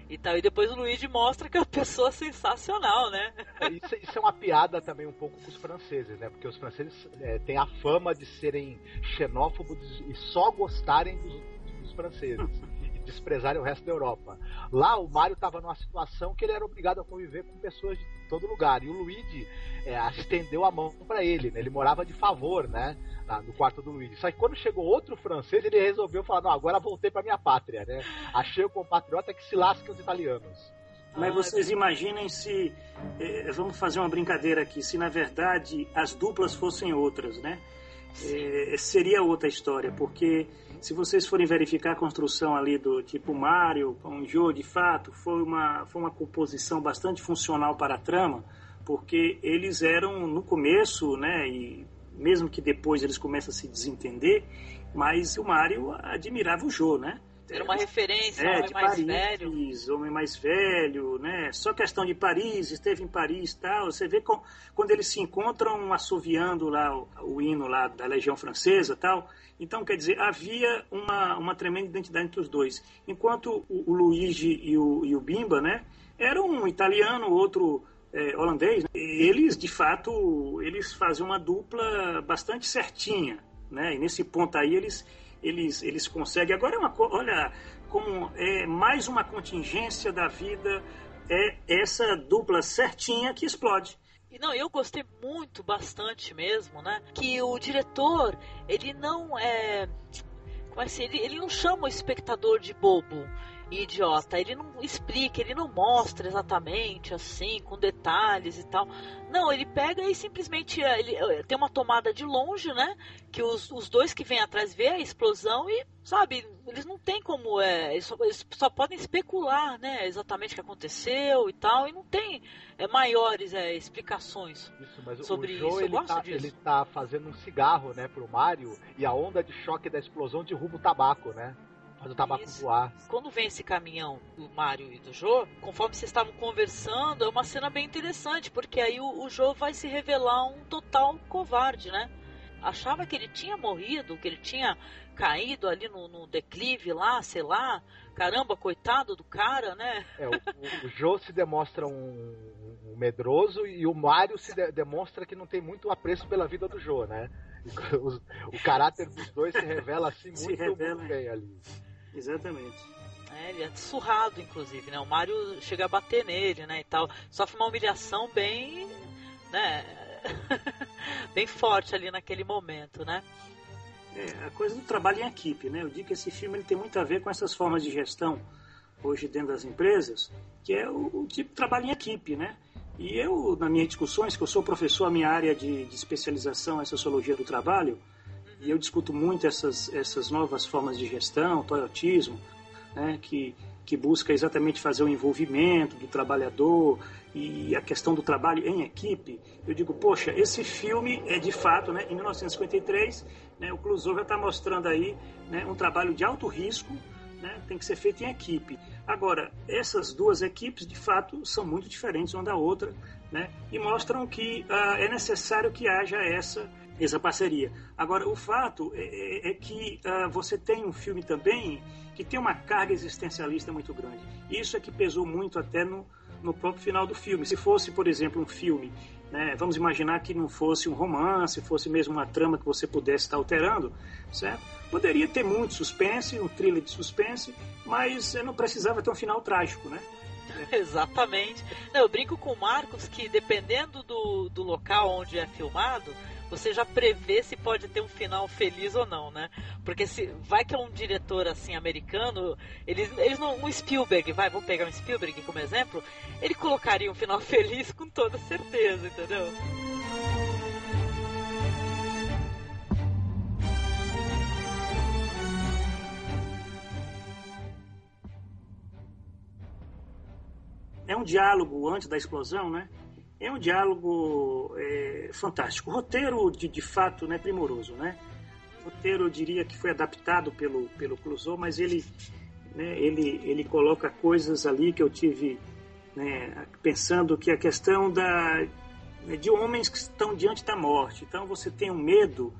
E, tal, e depois o Luigi mostra que é uma pessoa sensacional, né? É, isso, isso, é uma piada também um pouco com os franceses, né? Porque os franceses é, têm a fama de serem xenófobos e só gostarem dos, dos franceses desprezarem o resto da Europa. Lá o Mario estava numa situação que ele era obrigado a conviver com pessoas de todo lugar. E o Luigi é, estendeu a mão para ele, né? Ele morava de favor, né? no quarto do Luigi. Só que quando chegou outro francês, ele resolveu falar: não, agora voltei para minha pátria, né? Achei o compatriota que se lasque os italianos. Mas vocês imaginem se. Eh, vamos fazer uma brincadeira aqui. Se na verdade as duplas fossem outras, né? Eh, seria outra história, porque se vocês forem verificar a construção ali do tipo Mario com o Joe, de fato, foi uma, foi uma composição bastante funcional para a trama, porque eles eram no começo, né, e mesmo que depois eles começam a se desentender, mas o Mario admirava o Joe, né? Era uma referência, é, homem mais Paris, velho. Homem mais velho, né? Só questão de Paris, esteve em Paris tal. Você vê com, quando eles se encontram assoviando lá o, o, hino lá da Legião Francesa tal. Então, quer dizer, havia uma, uma tremenda identidade entre os dois. Enquanto o, o Luigi e o, e o Bimba, né? Era um italiano, outro é, holandês. Né? Eles, de fato, eles fazem uma dupla bastante certinha, né? E nesse ponto aí eles eles, eles conseguem. Agora é uma olha, como é mais uma contingência da vida é essa dupla certinha que explode. E não, eu gostei muito, bastante mesmo, né? Que o diretor, ele não é. Como é assim? Ele, ele não chama o espectador de bobo idiota. Ele não explica, ele não mostra exatamente assim, com detalhes e tal. Não, ele pega e simplesmente eh, ele, eh, tem uma tomada de longe, né? Que os, os dois que vêm atrás vê a explosão e, sabe, eles não tem como. É, eles, só, eles só podem especular, né? Exatamente o que aconteceu e tal. E não tem é, maiores é, explicações isso, sobre o Joe, isso. Eu ele gosto tá, disso. Ele tá fazendo um cigarro, né, pro Mario e a onda de choque da explosão derruba o tabaco, né? Faz o tabaco Isso. voar. Quando vem esse caminhão do Mario e do Jô, conforme vocês estavam conversando, é uma cena bem interessante, porque aí o, o Jô vai se revelar um total covarde, né? Achava que ele tinha morrido, que ele tinha caído ali no, no declive lá, sei lá. Caramba, coitado do cara, né? É, o, o, o Jô se demonstra um, um, medroso e o Mario se de, demonstra que não tem muito apreço pela vida do Jô, né? O, o caráter dos dois se revela assim muito, revela, muito bem ali. Exatamente. É, ele é surrado, inclusive, né? O Mario chega a bater nele, né, e tal. Sofre uma humilhação bem, né, bem forte ali naquele momento, né? É, a coisa do trabalho em equipe, né? Eu digo que esse filme ele tem muito a ver com essas formas de gestão hoje dentro das empresas, que é o, o tipo de trabalho em equipe, né? E eu, nas minhas discussões, que eu sou professor, a minha área de, de especialização é Sociologia do Trabalho, e eu discuto muito essas, essas novas formas de gestão, toyotismo, né, que, que busca exatamente fazer o envolvimento do trabalhador e a questão do trabalho em equipe. Eu digo, poxa, esse filme é de fato, né, em 1953, né, o Clouseau já está mostrando aí né, um trabalho de alto risco, né, tem que ser feito em equipe. Agora, essas duas equipes, de fato, são muito diferentes uma da outra, né, e mostram que uh, é necessário que haja essa essa parceria. Agora, o fato é, é, é que uh, você tem um filme também que tem uma carga existencialista muito grande. Isso é que pesou muito até no, no próprio final do filme. Se fosse, por exemplo, um filme, né, vamos imaginar que não fosse um romance, fosse mesmo uma trama que você pudesse estar alterando, certo? Poderia ter muito suspense, um thriller de suspense, mas não precisava ter um final trágico, né? Exatamente. Não, eu brinco com o Marcos que dependendo do, do local onde é filmado, você já prevê se pode ter um final feliz ou não, né? Porque se vai que é um diretor assim americano, eles, eles não. Um Spielberg, vai, vamos pegar um Spielberg como exemplo, ele colocaria um final feliz com toda certeza, entendeu? É um diálogo antes da explosão, né? É um diálogo é, fantástico. O roteiro, de, de fato, é né, primoroso, né? O roteiro, eu diria que foi adaptado pelo, pelo Clouseau, mas ele, né, ele, ele coloca coisas ali que eu tive né, pensando que a questão da, né, de homens que estão diante da morte. Então, você tem um medo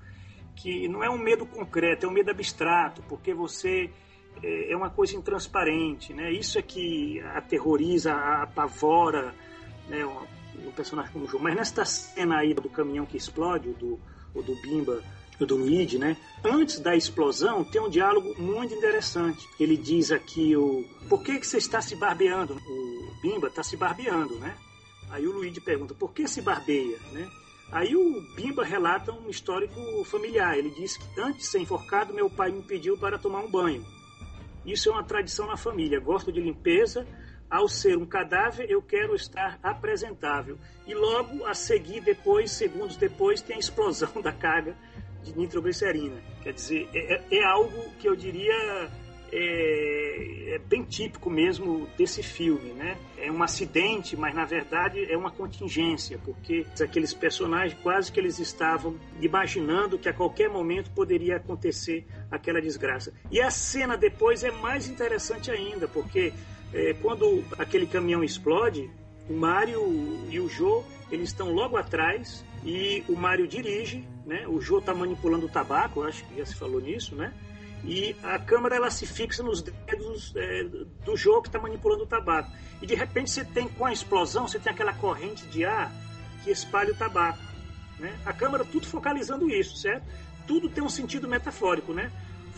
que não é um medo concreto, é um medo abstrato, porque você é, é uma coisa intransparente, né? Isso é que aterroriza, apavora, né? Um personagem como João. Mas nesta cena aí do caminhão que explode, o do, o do Bimba, o do Luigi, né? Antes da explosão, tem um diálogo muito interessante. Ele diz aqui o por que, que você está se barbeando? O Bimba está se barbeando, né? Aí o Luigi pergunta por que se barbeia, né? Aí o Bimba relata um histórico familiar. Ele diz que antes de ser enforcado, meu pai me pediu para tomar um banho. Isso é uma tradição na família. Gosto de limpeza, ao ser um cadáver, eu quero estar apresentável. E logo a seguir, depois, segundos depois, tem a explosão da carga de nitroglicerina. Quer dizer, é, é, é algo que eu diria é, é, bem típico mesmo desse filme, né? É um acidente, mas na verdade é uma contingência, porque aqueles personagens quase que eles estavam imaginando que a qualquer momento poderia acontecer aquela desgraça. E a cena depois é mais interessante ainda, porque é, quando aquele caminhão explode, o Mário e o Jô, eles estão logo atrás e o Mário dirige, né? O Jô está manipulando o tabaco, acho que já se falou nisso, né? E a câmera ela se fixa nos dedos é, do Jô que está manipulando o tabaco. E de repente você tem, com a explosão, você tem aquela corrente de ar que espalha o tabaco. Né? A câmera tudo focalizando isso, certo? Tudo tem um sentido metafórico, né?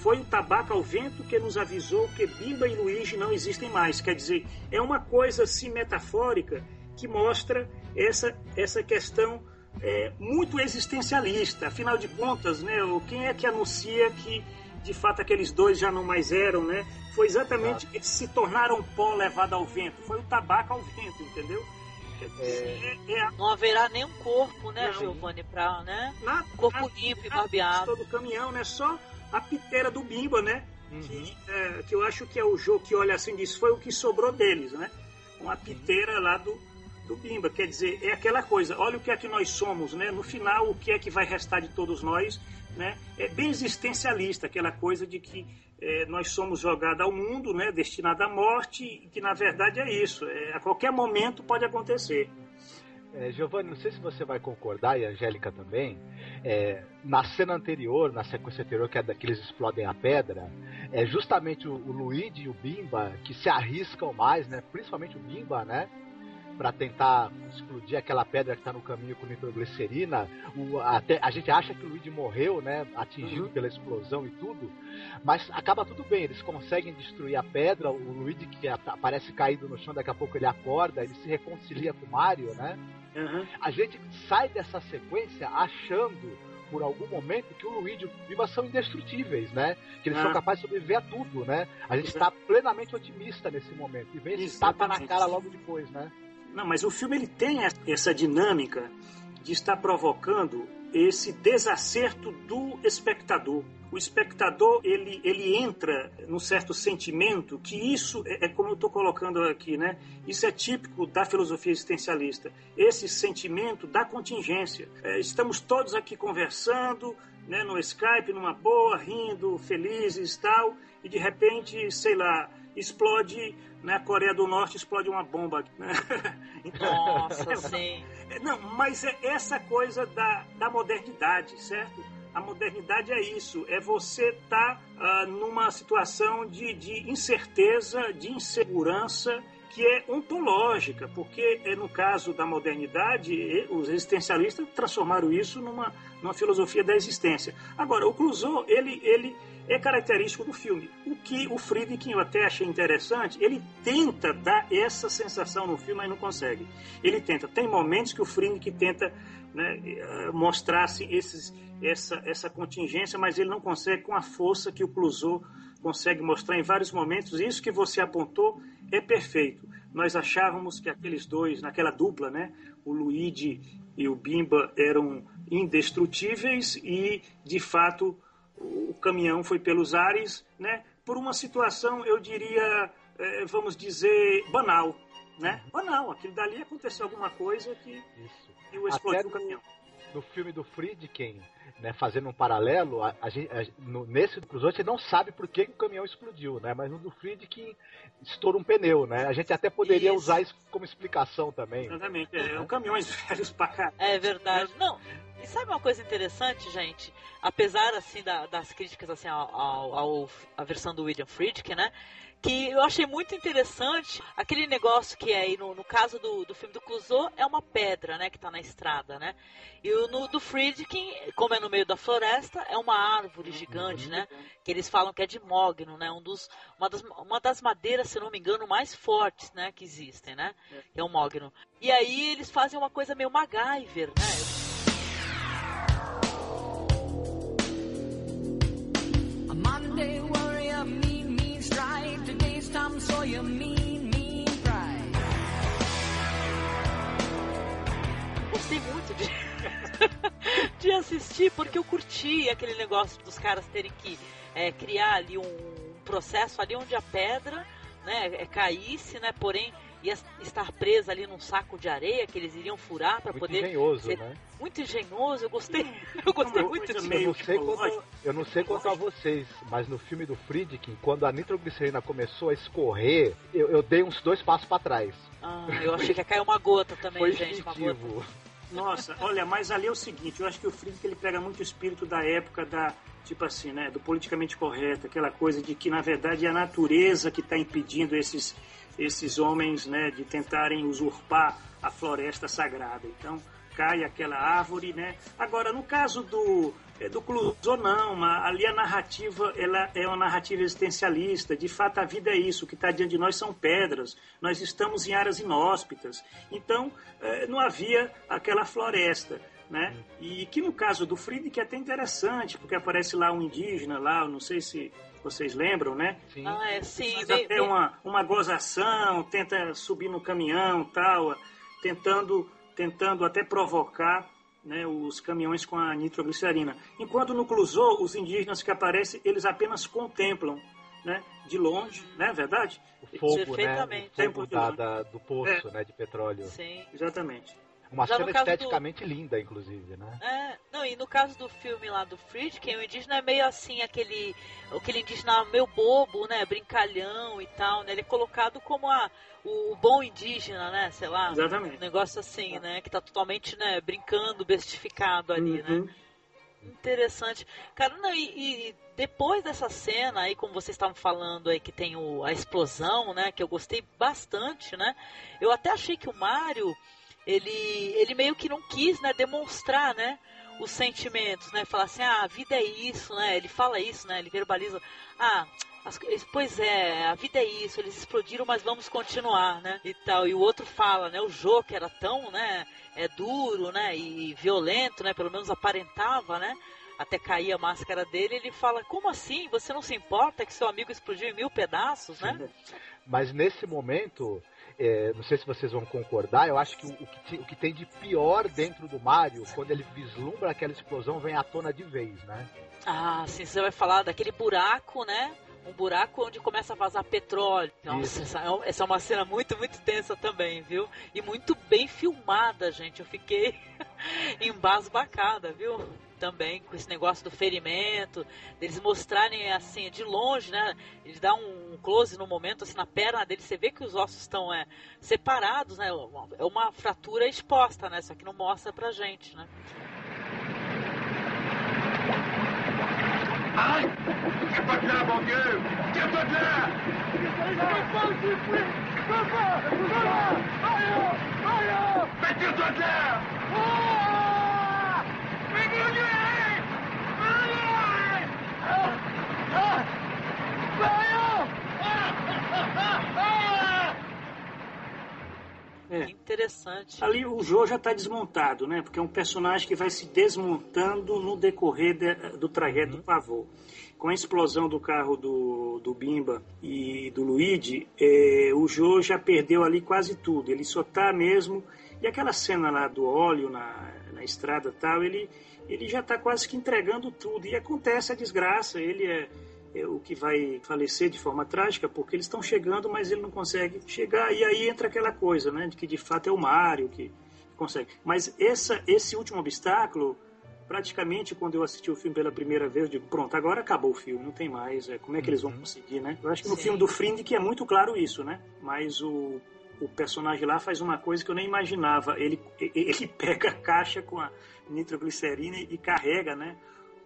Foi o tabaco ao vento que nos avisou que Bimba e Luigi não existem mais. Quer dizer, é uma coisa assim metafórica que mostra essa, essa questão é, muito existencialista. Afinal de contas, né, quem é que anuncia que de fato aqueles dois já não mais eram, né? Foi exatamente eles se tornaram pó levado ao vento. Foi o tabaco ao vento, entendeu? É, é, é, não haverá nenhum corpo, né, Giovanni, para né? Nada, corpo nada, limpo e barbeado. Todo caminhão, né? Só a pitera do Bimba, né? Uhum. Que, é, que, eu acho que é o jogo que olha assim diz, foi o que sobrou deles, né? Uma piteira lá do, do Bimba. Quer dizer, é aquela coisa, olha o que é que nós somos, né? No final, o que é que vai restar de todos nós, né? É bem existencialista, aquela coisa de que é, nós somos jogados ao mundo, né? Destinado à morte, e que na verdade é isso. É, a qualquer momento pode acontecer. É, Giovanni, não sei se você vai concordar, e a Angélica também. É, na cena anterior, na sequência anterior, que é da que eles explodem a pedra, é justamente o, o Luigi e o Bimba que se arriscam mais, né? Principalmente o Bimba, né? Para tentar explodir aquela pedra que está no caminho com nitroglicerina. O, até, a gente acha que o Luigi morreu, né? Atingido uhum. pela explosão e tudo. Mas acaba tudo bem, eles conseguem destruir a pedra. O Luigi que aparece caído no chão, daqui a pouco ele acorda, ele se reconcilia com o Mario, né? Uhum. A gente sai dessa sequência achando por algum momento que o Luigi e o Viva são indestrutíveis, né? Que eles ah. são capazes de sobreviver a tudo, né? A gente está plenamente otimista nesse momento. E vem esse tapa na cara logo depois, né? Não, mas o filme ele tem essa dinâmica de estar provocando esse desacerto do espectador. O espectador ele, ele entra num certo sentimento que isso é, é como eu estou colocando aqui, né? Isso é típico da filosofia existencialista. Esse sentimento da contingência. É, estamos todos aqui conversando, né, no Skype, numa boa, rindo, felizes, tal, e de repente, sei lá, explode na né, Coreia do Norte explode uma bomba. Né? Então, Nossa, sim. Não, mas é essa coisa da, da modernidade, certo? A modernidade é isso, é você estar tá, uh, numa situação de, de incerteza, de insegurança, que é ontológica, porque é, no caso da modernidade, os existencialistas transformaram isso numa, numa filosofia da existência. Agora, o Clouseau, ele, ele é característico do filme. O que o Friedkin eu até achei interessante, ele tenta dar essa sensação no filme, mas não consegue. Ele tenta. Tem momentos que o Friedkin tenta né, mostrar assim, esses, essa, essa contingência, mas ele não consegue com a força que o Clouseau consegue mostrar em vários momentos. Isso que você apontou é perfeito. Nós achávamos que aqueles dois, naquela dupla, né, o Luigi e o Bimba eram indestrutíveis e, de fato, o caminhão foi pelos ares, né, por uma situação, eu diria, é, vamos dizer, banal. Né? Banal, aquilo dali aconteceu alguma coisa que, que o explodiu o caminhão. No filme do Friedkin, né, fazendo um paralelo, a, a, a, no, nesse do Cruzoe, a gente não sabe por que, que, o caminhão explodiu, né? Mas no do Friedkin estoura um pneu, né? A gente até poderia isso. usar isso como explicação também. Exatamente, é, um caminhões velhos pra cá. É verdade. Não, e sabe uma coisa interessante, gente? Apesar, assim, da, das críticas, assim, ao, ao, ao, a versão do William Friedkin, né? Que eu achei muito interessante aquele negócio que é aí no, no caso do, do filme do Clouseau é uma pedra, né, que está na estrada, né? E o no, do Friedkin, como é no meio da floresta, é uma árvore gigante, né? Que eles falam que é de mogno, né? Um dos, uma, das, uma das madeiras, se não me engano, mais fortes, né, que existem, né? Que é o mogno. E aí eles fazem uma coisa meio MacGyver, né? Monday Gostei muito de, de assistir, porque eu curti aquele negócio dos caras terem que é, criar ali um processo ali onde a pedra né, é, caísse, né, porém ia estar presa ali num saco de areia que eles iriam furar para poder. Muito engenhoso, ser... né? Muito engenhoso, eu gostei. Eu gostei muito disso. Eu não sei quanto, eu não sei quanto a vocês, mas no filme do Friedkin, quando a nitroglicerina começou a escorrer, eu, eu dei uns dois passos para trás. Ah, eu achei que ia cair uma gota também, Foi gente. Uma gota. Nossa, olha, mas ali é o seguinte, eu acho que o Friedkin ele pega muito o espírito da época da tipo assim, né, do politicamente correto, aquela coisa de que na verdade é a natureza que está impedindo esses esses homens né, de tentarem usurpar a floresta sagrada. Então cai aquela árvore, né? Agora no caso do é, do Clouseau não, ali a narrativa ela é uma narrativa existencialista. De fato a vida é isso, o que está diante de nós são pedras. Nós estamos em áreas inóspitas. Então é, não havia aquela floresta. Né? E que no caso do Friedrich é até interessante, porque aparece lá um indígena lá, não sei se vocês lembram, né? Sim. Ah, é, sim. Faz até uma, uma gozação, tenta subir no caminhão tal, tentando, tentando até provocar né, os caminhões com a nitroglicerina. Enquanto no Clusou, os indígenas que aparecem, eles apenas contemplam né, de longe, né, verdade? O fogo, né? O fogo da, da, do poço, é. né, de petróleo. Sim. Exatamente. Uma Já cena esteticamente do... linda, inclusive, né? É, não, e no caso do filme lá do Friedkin, o indígena é meio assim, aquele, aquele indígena meio bobo, né? Brincalhão e tal, né? Ele é colocado como a, o bom indígena, né? Sei lá. Exatamente. Um negócio assim, né? Que tá totalmente, né, brincando, bestificado ali, né? uhum. né? Interessante. Cara, não, e, e, depois dessa cena aí, como vocês estavam falando aí, que tem o, a explosão, né? Que eu gostei bastante, né? Eu até achei que o Mario ele, ele meio que não quis, né, demonstrar, né, os sentimentos, né, falar assim, ah, a vida é isso, né, ele fala isso, né, ele verbaliza, ah, as, pois é, a vida é isso, eles explodiram, mas vamos continuar, né, e tal, e o outro fala, né, o Jô, que era tão, né, é duro, né, e violento, né, pelo menos aparentava, né, até cair a máscara dele, ele fala, como assim, você não se importa que seu amigo explodiu em mil pedaços, né? Mas nesse momento, é, não sei se vocês vão concordar, eu acho que o, o, que o, que tem de pior dentro do Mario, quando ele vislumbra aquela explosão, vem à tona de vez, né? Ah, sim, você vai falar daquele buraco, né? Um buraco onde começa a vazar petróleo. Nossa, essa, é essa é uma cena muito, muito tensa também, viu? E muito bem filmada, gente. Eu fiquei embasbacada, viu? Também com esse negócio do ferimento, deles mostrarem assim de longe, né? Eles dão um close no momento assim na perna dele, você vê que os ossos estão é, separados, né? É uma fratura exposta, né? Só que não mostra pra gente, né? Ai! Tire-toi de là, mon Dieu! Tire-toi de là! Retire-toi de là É. Interessante. Ali o Joe já está desmontado, né? Porque é um personagem que vai se desmontando no decorrer de- do trajeto do pavô. Com a explosão do carro do, do Bimba e do Luigi, é, o Joe já perdeu ali quase tudo. Ele só tá mesmo. E aquela cena lá do óleo na, na estrada tal, ele, ele já está quase que entregando tudo. E acontece a desgraça. Ele é, é o que vai falecer de forma trágica, porque eles estão chegando, mas ele não consegue chegar. E aí entra aquela coisa, né? De que de fato é o Mario que consegue. Mas essa, esse último obstáculo, praticamente quando eu assisti o filme pela primeira vez, eu digo, pronto, agora acabou o filme, não tem mais. É, como é que eles vão conseguir, né? Eu acho que no Sim. filme do Frind que é muito claro isso, né? Mas o, o personagem lá faz uma coisa que eu nem imaginava. Ele, ele pega a caixa com a nitroglicerina e carrega, né?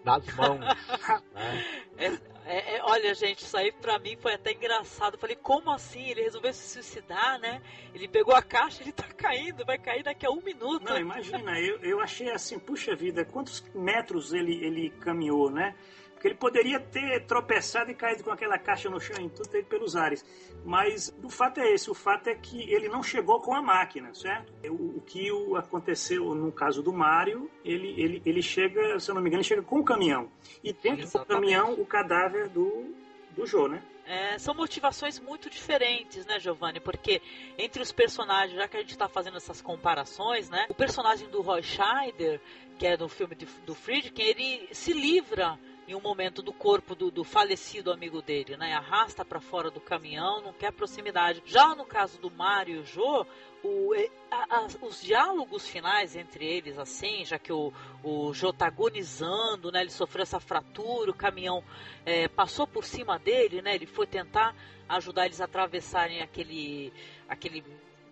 Nas mãos. né? É, é, é, olha, gente, isso aí pra mim foi até engraçado. Eu falei, como assim? Ele resolveu se suicidar, né? Ele pegou a caixa, ele tá caindo, vai cair daqui a um minuto. Não, imagina, eu, eu achei assim, puxa vida, quantos metros ele, ele caminhou, né? Porque ele poderia ter tropeçado e caído com aquela caixa no chão e tudo aí pelos ares. Mas o fato é esse, o fato é que ele não chegou com a máquina, certo? O, o que aconteceu no caso do Mário, ele, ele, ele chega, se eu não me engano, ele chega com o caminhão. E dentro do caminhão o cadáver do, do Jô, né? É, são motivações muito diferentes, né, Giovanni? Porque entre os personagens, já que a gente está fazendo essas comparações, né? O personagem do Roy Scheider, que é do filme de- do Friedkin, ele se livra em um momento do corpo do, do falecido amigo dele, né? Arrasta para fora do caminhão, não quer proximidade. Já no caso do Mario e o Jô, o, a- a- os diálogos finais entre eles, assim, já que o, o Jô tá agonizando, né? Ele sofreu essa fratura, o caminhão é, passou por cima dele, né? Ele foi tentar ajudar eles a atravessarem aquele, aquele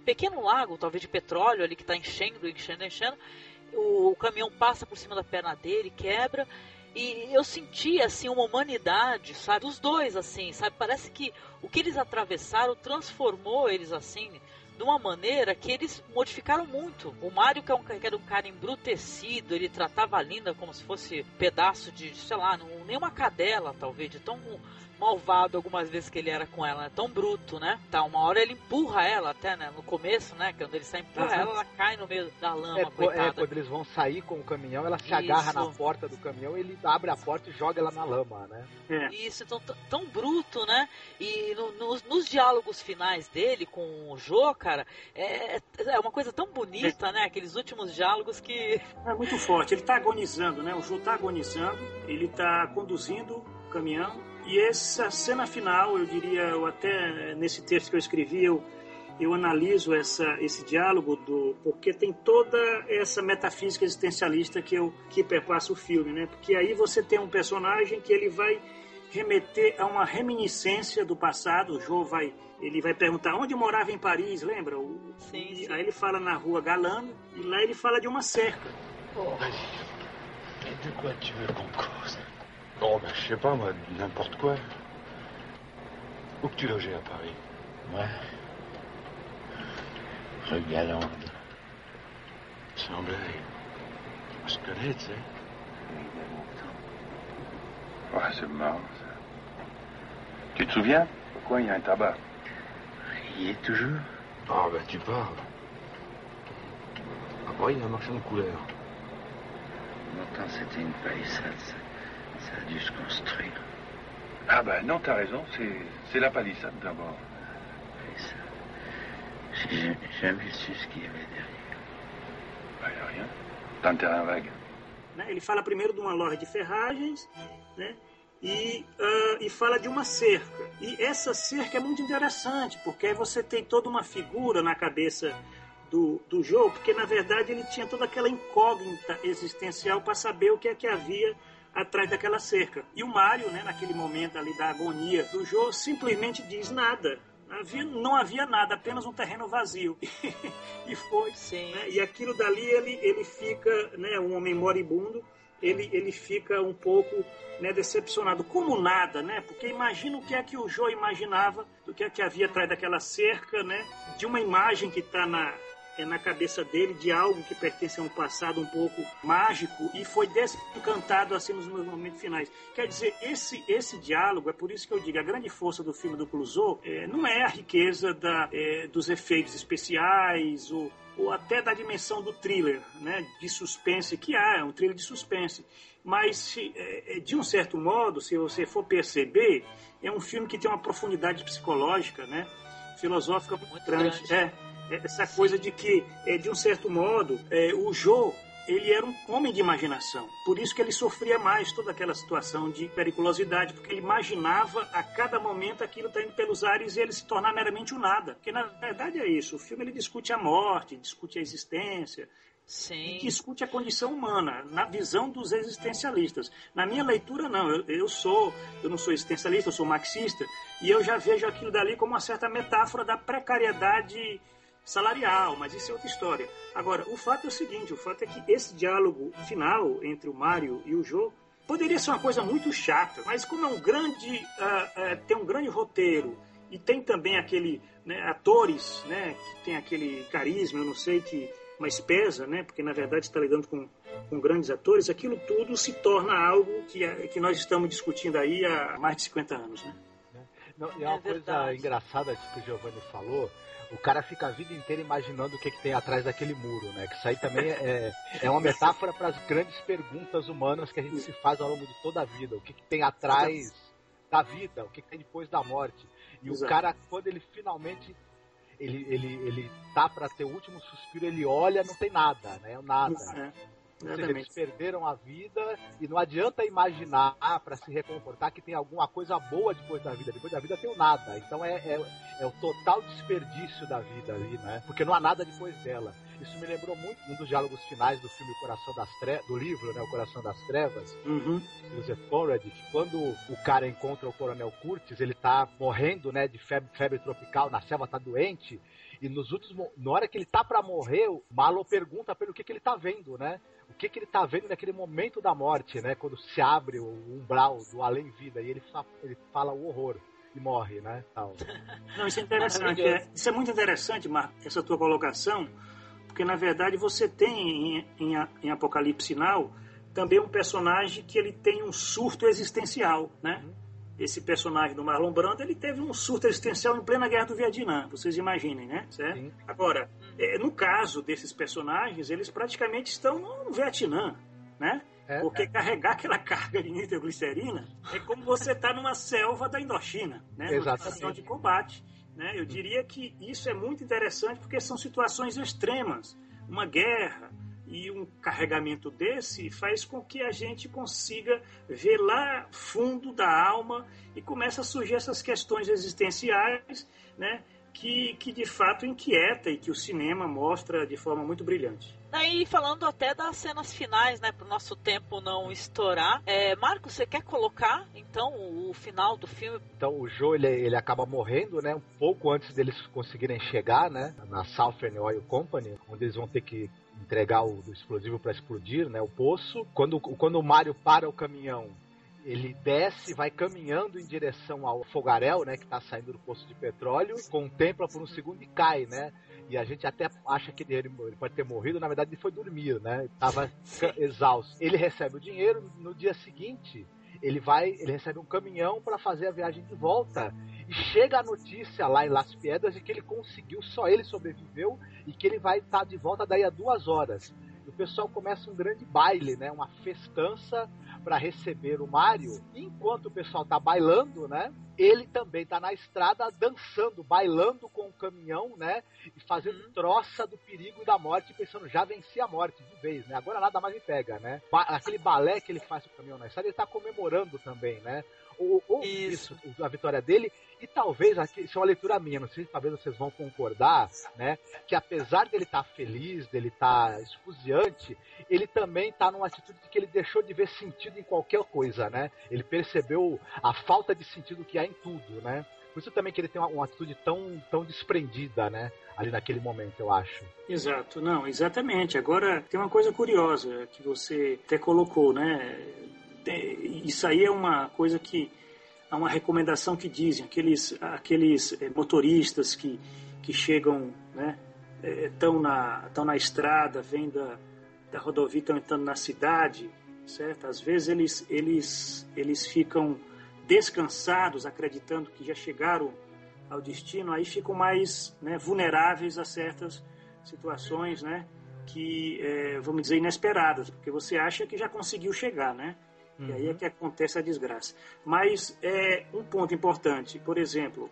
pequeno lago, talvez de petróleo ali que está enchendo, enchendo, enchendo. O, o caminhão passa por cima da perna dele, quebra. E eu senti, assim, uma humanidade, sabe? Dos dois, assim, sabe? Parece que o que eles atravessaram transformou eles, assim, de uma maneira que eles modificaram muito. O Mário, que, é um, que era um cara embrutecido, ele tratava a Linda como se fosse pedaço de, sei lá, não, nem uma cadela, talvez, de tão malvado algumas vezes que ele era com ela, né? tão bruto, né? Tá, uma hora ele empurra ela até, né? No começo, né? Quando ele sai empurra Aham. ela, ela cai no meio da lama, É, é, coitada. quando eles vão sair com o caminhão, ela se agarra Isso. na porta do caminhão, ele abre a porta e joga ela na lama, né? Isso, então tão bruto, né? E no- nos, nos diálogos finais dele com o Jô, cara, é, é uma coisa tão bonita, né? Aqueles últimos diálogos que. É muito forte. Ele está agonizando, né? O Jô está agonizando, ele está conduzindo o caminhão. E essa cena final, eu diria, eu até nesse texto que eu escrevi, eu, eu analiso essa, esse diálogo do porque tem toda essa metafísica existencialista que eu que perpassa o filme, né? Porque aí você tem um personagem que ele vai remeter a uma reminiscência do passado. O Jô vai ele vai perguntar onde morava em Paris, lembra? Sim, e Aí ele fala na rua Galano e lá ele fala de uma cerca. De quoi tu veux qu'on Oh, ben, je sais pas, moi, n'importe quoi. Où que tu logeais à Paris? Moi? Rue Galande. Sans blague. On se connaît, tu sais. Ouais, c'est marrant, ça. Tu te souviens? Pourquoi il y a un tabac? Il y est toujours Ah, ben, tu parles. Ah, ouais, il y a un marchand de couleurs. Longtemps, c'était une palissade. Ça, a construire. Ah, ben, non, t'as raison, c'est, la palissade d'abord. J'ai jamais su ce qu'il y avait derrière. Ben, y a rien. T'as un terrain vague. né? Ele fala primeiro de uma loja de ferragens, né? E, ah, e fala de uma cerca. E essa cerca é muito interessante, porque aí você tem toda uma figura na cabeça do, do jogo, porque na verdade ele tinha toda aquela incógnita existencial para saber o que é que havia atrás daquela cerca. E o Mário, né, naquele momento ali da agonia do jogo, simplesmente diz nada. Havia, não havia nada, apenas um terreno vazio. e foi. né? E aquilo dali ele, ele fica, né, um homem moribundo, ele, ele fica um pouco né, decepcionado. Como nada, né? Porque imagina o que é que o Joe imaginava do que é que havia atrás daquela cerca, né? De uma imagem que está na, é na cabeça dele de algo que pertence a um passado um pouco mágico e foi desencantado assim nos momentos finais. Quer dizer, esse, esse diálogo, é por isso que eu digo, a grande força do filme do Clouseau é, não é a riqueza da, é, dos efeitos especiais ou, ou até da dimensão do thriller, né, de suspense que há, é um thriller de suspense. Mas, é, de um certo modo, se você for perceber, é um filme que tem uma profundidade psicológica, né, filosófica muito grande. É, essa coisa de que, é, de um certo modo, é, o Joe ele era um homem de imaginação. Por isso que ele sofria mais toda aquela situação de periculosidade, porque ele imaginava a cada momento aquilo tá indo pelos ares e ele se tornar meramente o nada. Porque na verdade é isso. O filme ele discute a morte, discute a existência, Sim. discute a condição humana na visão dos existencialistas. Na minha leitura, não. Eu, eu, sou, eu não sou existencialista, eu sou marxista e eu já vejo aquilo dali como uma certa metáfora da precariedade salarial, mas isso é outra história. Agora, o fato é o seguinte, o fato é que esse diálogo final entre o Mário e o Jô poderia ser uma coisa muito chata, mas como é um grande, uh, uh, tem um grande roteiro e tem também aquele né, atores, né, que tem aquele carisma, eu não sei que mais pesa, né, porque na verdade está lidando com, com grandes atores, aquilo tudo se torna algo que, é, que nós estamos discutindo aí há mais de 50 anos, né? Não, e é uma é coisa engraçada que o Giovanni falou, o cara fica a vida inteira imaginando o que, que tem atrás daquele muro, né? Que isso aí também é, é uma metáfora para as grandes perguntas humanas que a gente se faz ao longo de toda a vida. O que, que tem atrás da vida, o que, que tem depois da morte. E Exato. o cara, quando ele finalmente ele, ele, ele tá para ter o último suspiro, ele olha, não tem nada, né? Nada. É. Seja, eles perderam a vida e não adianta imaginar para se reconfortar que tem alguma coisa boa depois da vida. Depois da vida tem o nada. Então é, é, é, o total desperdício da vida ali, né? Porque não há nada depois dela. Isso me lembrou muito um dos diálogos finais do filme Coração das Trevas, do livro, né? O Coração das Trevas, uhum. Joseph Conrad, que quando o cara encontra o Coronel Curtis, ele tá morrendo, né, de febre, febre tropical, na selva tá doente, e nos últimos, na hora que ele tá para morrer, o Malo pergunta pelo que que ele tá vendo, né? O que, que ele está vendo naquele momento da morte, né? Quando se abre o umbral do além-vida e ele, fa ele fala o horror e morre, né? Tal. Não, isso é interessante. É, isso é muito interessante, Mar, essa tua colocação, porque na verdade você tem em, em, em Apocalipse Sinal também um personagem que ele tem um surto existencial, né? Uhum esse personagem do Marlon Brando, ele teve um surto existencial em plena guerra do Vietnã, vocês imaginem, né? Certo? Agora, é, no caso desses personagens, eles praticamente estão no Vietnã, né? É, Porque é. carregar aquela carga de nitroglicerina é como você estar tá numa selva da Indochina, né? Numa situação de combate. Né? Eu diria que isso é muito interessante porque são situações extremas. Uma guerra, e um carregamento desse faz com que a gente consiga ver lá fundo da alma e começa a surgir essas questões existenciais, né? Que, que de fato inquieta e que o cinema mostra de forma muito brilhante. E falando até das cenas finais, né, para o nosso tempo não estourar, é, Marcos, você quer colocar então o, o, final do filme? Então o Joe ele, ele acaba morrendo, né, um pouco antes deles conseguirem chegar, né, na Southern Oil Company, onde eles vão ter que entregar o explosivo para explodir, né, o poço. Quando, quando o Mario para o caminhão, ele desce, vai caminhando em direção ao fogaréu, né, que está saindo do poço de petróleo, contempla por um segundo e cai, né? E a gente até acha que ele, pode ter morrido, na verdade ele foi dormir, né? Estava exausto. Ele recebe o dinheiro, no dia seguinte ele vai, ele recebe um caminhão para fazer a viagem de volta e chega a notícia lá em Las Piedras de que ele conseguiu, só ele sobreviveu e que ele vai estar tá de volta daí a duas horas. O pessoal começa um grande baile, né? Uma festança para receber o Mario. Enquanto o pessoal tá bailando, né? Ele também tá na estrada dançando, bailando com o caminhão, né? E fazendo uhum. troça do perigo e da morte, pensando, já venci a morte de vez, né? Agora nada mais me pega, né? Ba aquele balé que ele faz com o caminhão na estrada, ele tá comemorando também, né? Ou, ou isso. isso. a vitória dele, e talvez, aqui, isso é uma leitura minha, não sei se talvez vocês vão concordar, né? Que apesar dele estar tá feliz, dele estar tá esfuziante, ele também está numa atitude de que ele deixou de ver sentido em qualquer coisa, né? Ele percebeu a falta de sentido que há em tudo, né? Por isso também que ele tem uma, uma atitude tão, tão desprendida, né? ali naquele momento, eu acho. Exato, não, exatamente. Agora, tem uma coisa curiosa que você até colocou, né? Isso aí é uma coisa que há uma recomendação que dizem aqueles aqueles eh, motoristas que que chegam, né, estão na estão na estrada, vêm da da rodovia, estão entrando na cidade, certo? Às vezes eles eles eles ficam descansados, acreditando que já chegaram ao destino, aí ficam mais né, vulneráveis a certas situações, né? Que, é, vamos dizer, inesperadas, porque você acha que já conseguiu chegar, né? Uhum. E aí é que acontece a desgraça. Mas é um ponto importante, por exemplo,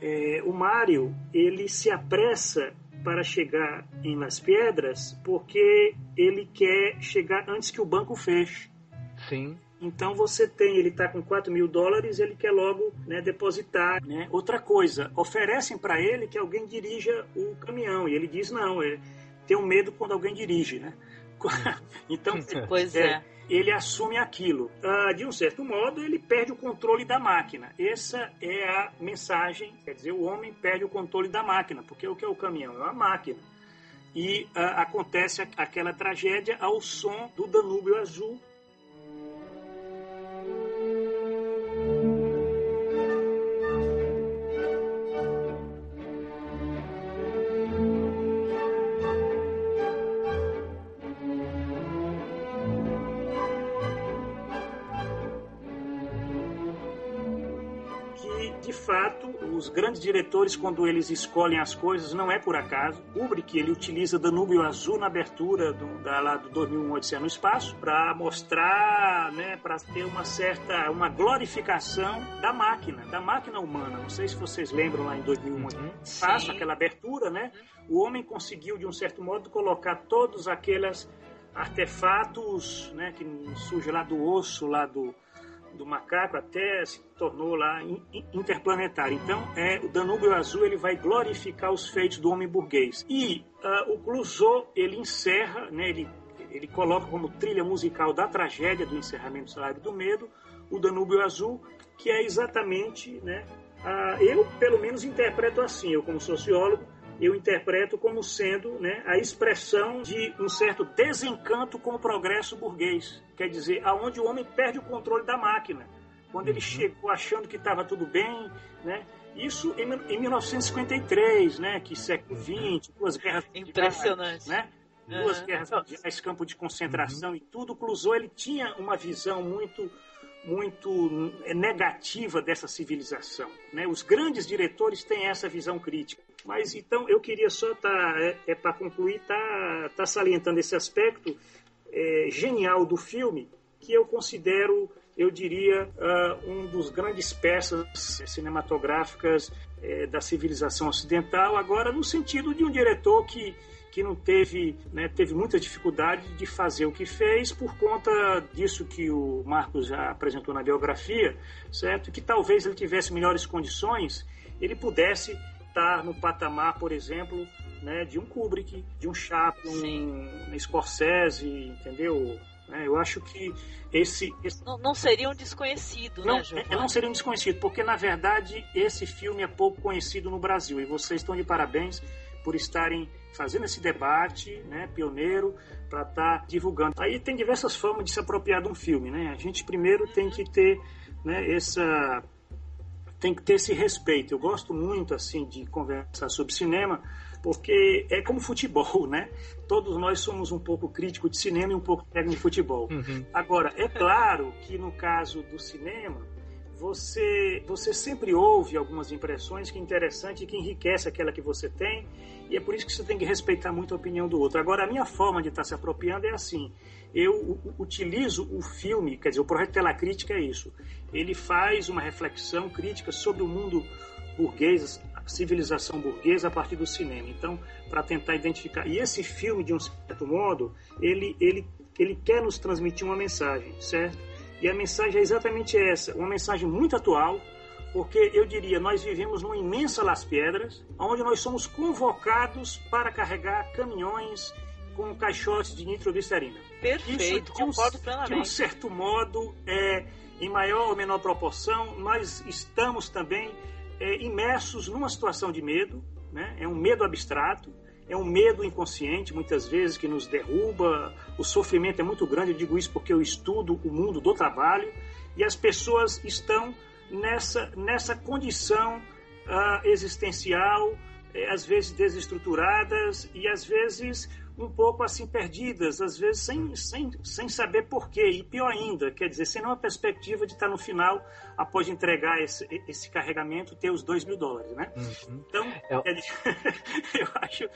é, o Mário, ele se apressa para chegar em Las Piedras porque ele quer chegar antes que o banco feche. Sim. Então você tem, ele está com 4 mil dólares, ele quer logo né, depositar. Né? Outra coisa, oferecem para ele que alguém dirija o caminhão e ele diz não, é, tem um medo quando alguém dirige, né? então, pois é, é. Ele assume aquilo. Ah, de um certo modo, ele perde o controle da máquina. Essa é a mensagem, quer dizer, o homem perde o controle da máquina, porque o que é o caminhão? É uma máquina. E ah, acontece aquela tragédia ao som do Danúbio Azul, diretores, quando eles escolhem as coisas, não é por acaso. Kubrick, ele utiliza Danúbio Azul na abertura do, da, lá do 2001 Odisseia no Espaço para mostrar, né, para ter uma certa, uma glorificação da máquina, da máquina humana. Não sei se vocês lembram lá em 2001 uhum. Odisseia no Espaço, aquela abertura, né? O homem conseguiu, de um certo modo, colocar todos aqueles artefatos, né, que surge lá do osso, lá do do macaco até se tornou lá interplanetário. Então, é o Danúbio Azul ele vai glorificar os feitos do homem burguês. E uh, o Clouseau ele encerra, né, ele ele coloca como trilha musical da tragédia do encerramento do Salário do Medo o Danúbio Azul, que é exatamente, né, uh, eu pelo menos interpreto assim, eu como sociólogo eu interpreto como sendo né, a expressão de um certo desencanto com o progresso burguês. Quer dizer, aonde o homem perde o controle da máquina. Quando ele uhum. chegou achando que estava tudo bem, né? Isso em, em 1953, né? Que século XX, duas guerras Impressionante. né? Duas uhum. guerras mundiais, campo de concentração uhum. e tudo. Clouseau, ele tinha uma visão muito muito negativa dessa civilização. Né? Os grandes diretores têm essa visão crítica. Mas então eu queria só tá é, é para concluir tá, tá salientando esse aspecto é, genial do filme que eu considero eu diria uh, um dos grandes peças cinematográficas é, da civilização ocidental agora no sentido de um diretor que que não teve, né, teve muita dificuldade de fazer o que fez por conta disso que o Marcos já apresentou na biografia, certo? Que talvez ele tivesse melhores condições, ele pudesse estar no patamar, por exemplo, né, de um Kubrick, de um Chaplin, um Scorsese, entendeu? É, eu acho que esse, esse... Não, não, seria um desconhecido, não, né, Giovanni? Não seria um desconhecido, porque na verdade esse filme é pouco conhecido no Brasil e vocês estão de parabéns por estarem fazendo esse debate, né, pioneiro, para estar tá divulgando. Aí tem diversas formas de se apropriar de um filme, né? A gente primeiro tem que ter, né, essa tem que ter esse respeito. Eu gosto muito assim de conversar sobre cinema, porque é como futebol, né? Todos nós somos um pouco crítico de cinema e um pouco técnico de futebol. Uhum. Agora, é claro que no caso do cinema, você, você sempre ouve algumas impressões que é interessante e que enriquece aquela que você tem, e é por isso que você tem que respeitar muito a opinião do outro. Agora, a minha forma de estar se apropriando é assim: eu utilizo o filme, quer dizer, o projeto Tela Crítica é isso. Ele faz uma reflexão crítica sobre o mundo burguês, a civilização burguesa a partir do cinema. Então, para tentar identificar. E esse filme, de um certo modo, ele, ele, ele quer nos transmitir uma mensagem, certo? E a mensagem é exatamente essa, uma mensagem muito atual, porque eu diria, nós vivemos numa imensa Las Piedras, onde nós somos convocados para carregar caminhões com caixotes de nitroglicerina. Perfeito, Isso, concordo plenamente. De um certo modo, é, em maior ou menor proporção, nós estamos também é, imersos numa situação de medo, né? é um medo abstrato, é um medo inconsciente, muitas vezes, que nos derruba. O sofrimento é muito grande, eu digo isso porque eu estudo o mundo do trabalho e as pessoas estão nessa, nessa condição uh, existencial, eh, às vezes desestruturadas e às vezes um pouco assim perdidas, às vezes sem, sem, sem saber porquê. E pior ainda, quer dizer, sem uma perspectiva de estar no final, após entregar esse, esse carregamento, ter os dois mil dólares, né? Uhum. Então, é... eu acho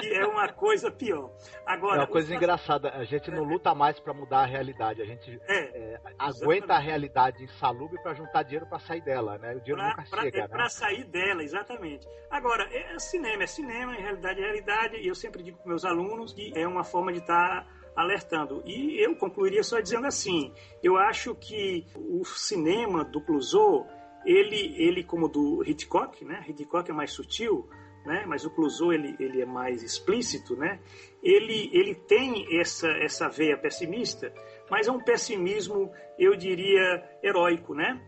que é uma coisa pior. Agora, é uma coisa engraçada, a gente não luta mais para mudar a realidade, a gente é, é, aguenta a realidade insalubre para juntar dinheiro para sair dela, né? O dinheiro pra, nunca pra, chega, é, né? Para sair dela, exatamente. Agora, é cinema, é cinema, em realidade é realidade, e eu sempre digo para meus alunos que é uma forma de estar tá alertando. E eu concluiria só dizendo assim: eu acho que o cinema do Clouseau, ele, ele como do Hitchcock, né? Hitchcock é mais sutil, né? Mas o Clouseau ele, ele é mais explícito, né? Ele, ele tem essa, essa veia pessimista, mas é um pessimismo, eu diria, heróico, né?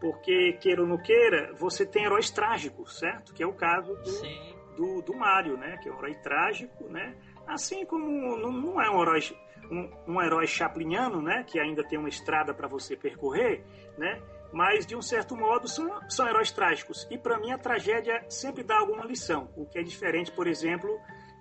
Porque, queira ou não queira, você tem heróis trágicos, certo? Que é o caso do, do, do Mário, né? Que é um herói trágico, né? Assim como não, é um herói, um, um, herói chapliniano, né? Que ainda tem uma estrada para você percorrer, né? Mas, de um certo modo, são, são heróis trágicos. E, para mim, a tragédia sempre dá alguma lição. O que é diferente, por exemplo,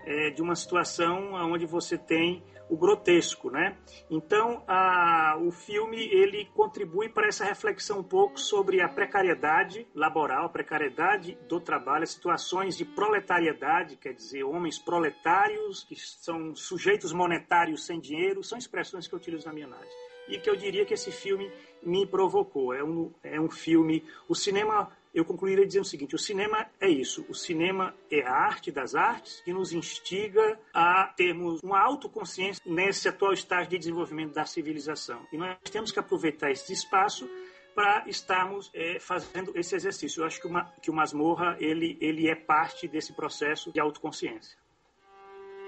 é, de uma situação onde você tem o grotesco, né? Então, a, o filme ele contribui para essa reflexão um pouco sobre a precariedade laboral, a precariedade do trabalho, situações de proletariedade, quer dizer, homens proletários que são sujeitos monetários sem dinheiro, são expressões que eu utilizo na minha análise. E que eu diria que esse filme me provocou. É um, é um filme. O cinema eu concluiria dizendo o seguinte: o cinema é isso. O cinema é a arte das artes que nos instiga a termos uma autoconsciência nesse atual estágio de desenvolvimento da civilização. E nós temos que aproveitar esse espaço para estarmos é, fazendo esse exercício. Eu acho que, uma, que o Masmorra ele, ele é parte desse processo de autoconsciência.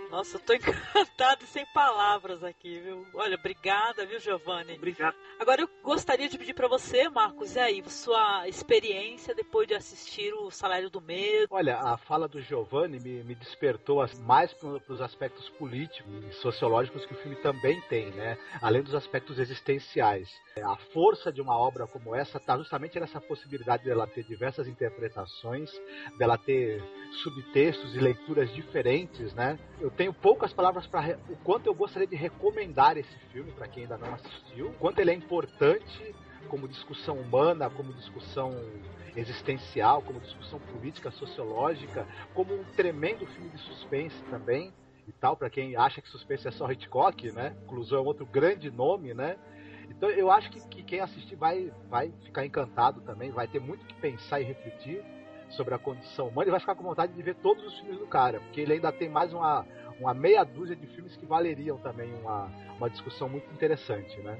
Nossa, eu tô encantado e sem palavras aqui, viu? Olha, obrigada, viu, Giovanni? Obrigado. Agora eu gostaria de pedir para você, Marcos, e aí, sua experiência depois de assistir o Salário do Medo? Olha, a fala do Giovanni me, me despertou mais para os aspectos políticos e sociológicos que o filme também tem, né? Além dos aspectos existenciais. A força de uma obra como essa está justamente nessa possibilidade dela ter diversas interpretações, dela ter subtextos e leituras diferentes, né? Eu tenho poucas palavras para o quanto eu gostaria de recomendar esse filme para quem ainda não assistiu, o quanto ele é importante como discussão humana, como discussão existencial, como discussão política, sociológica, como um tremendo filme de suspense também e tal, para quem acha que suspense é só Hitchcock, né? Inclusão é um outro grande nome, né? Então eu acho que, que quem assistir vai, vai ficar encantado também, vai ter muito que pensar e refletir sobre a condição humana e vai ficar com vontade de ver todos os filmes do cara, porque ele ainda tem mais uma, uma meia dúzia de filmes que valeriam também uma, uma discussão muito interessante, né?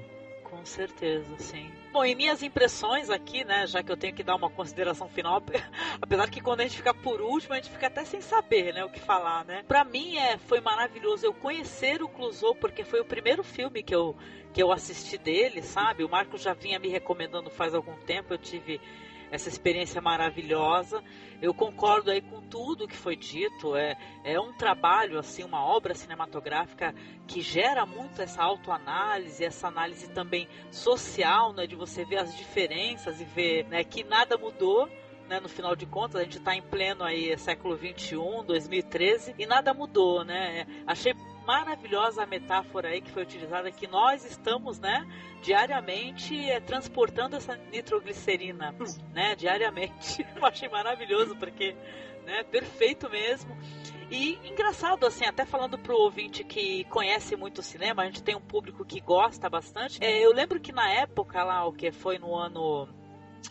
Com certeza, sim. Bom, e minhas impressões aqui, né, já que eu tenho que dar uma consideração final, apesar que quando a gente fica por último, a gente fica até sem saber, né, o que falar, né? Pra mim é, foi maravilhoso eu conhecer o Clouseau, porque foi o primeiro filme que eu, que eu assisti dele, sabe? O Marco já vinha me recomendando faz algum tempo, eu tive essa experiência maravilhosa. Eu concordo aí com tudo que foi dito. É, é um trabalho, assim, uma obra cinematográfica que gera muito essa autoanálise, essa análise também social, né, de você ver as diferenças e ver né, que nada mudou. Né, no final de contas, a gente está em pleno aí século 21, 2013 e nada mudou, né? Achei maravilhosa metáfora aí que foi utilizada que nós estamos, né, diariamente é, transportando essa nitroglicerina, né, diariamente. Eu achei maravilhoso porque, né, perfeito mesmo. E engraçado, assim, até falando pro ouvinte que conhece muito o cinema, a gente tem um público que gosta bastante. É, eu lembro que na época lá, o que foi no ano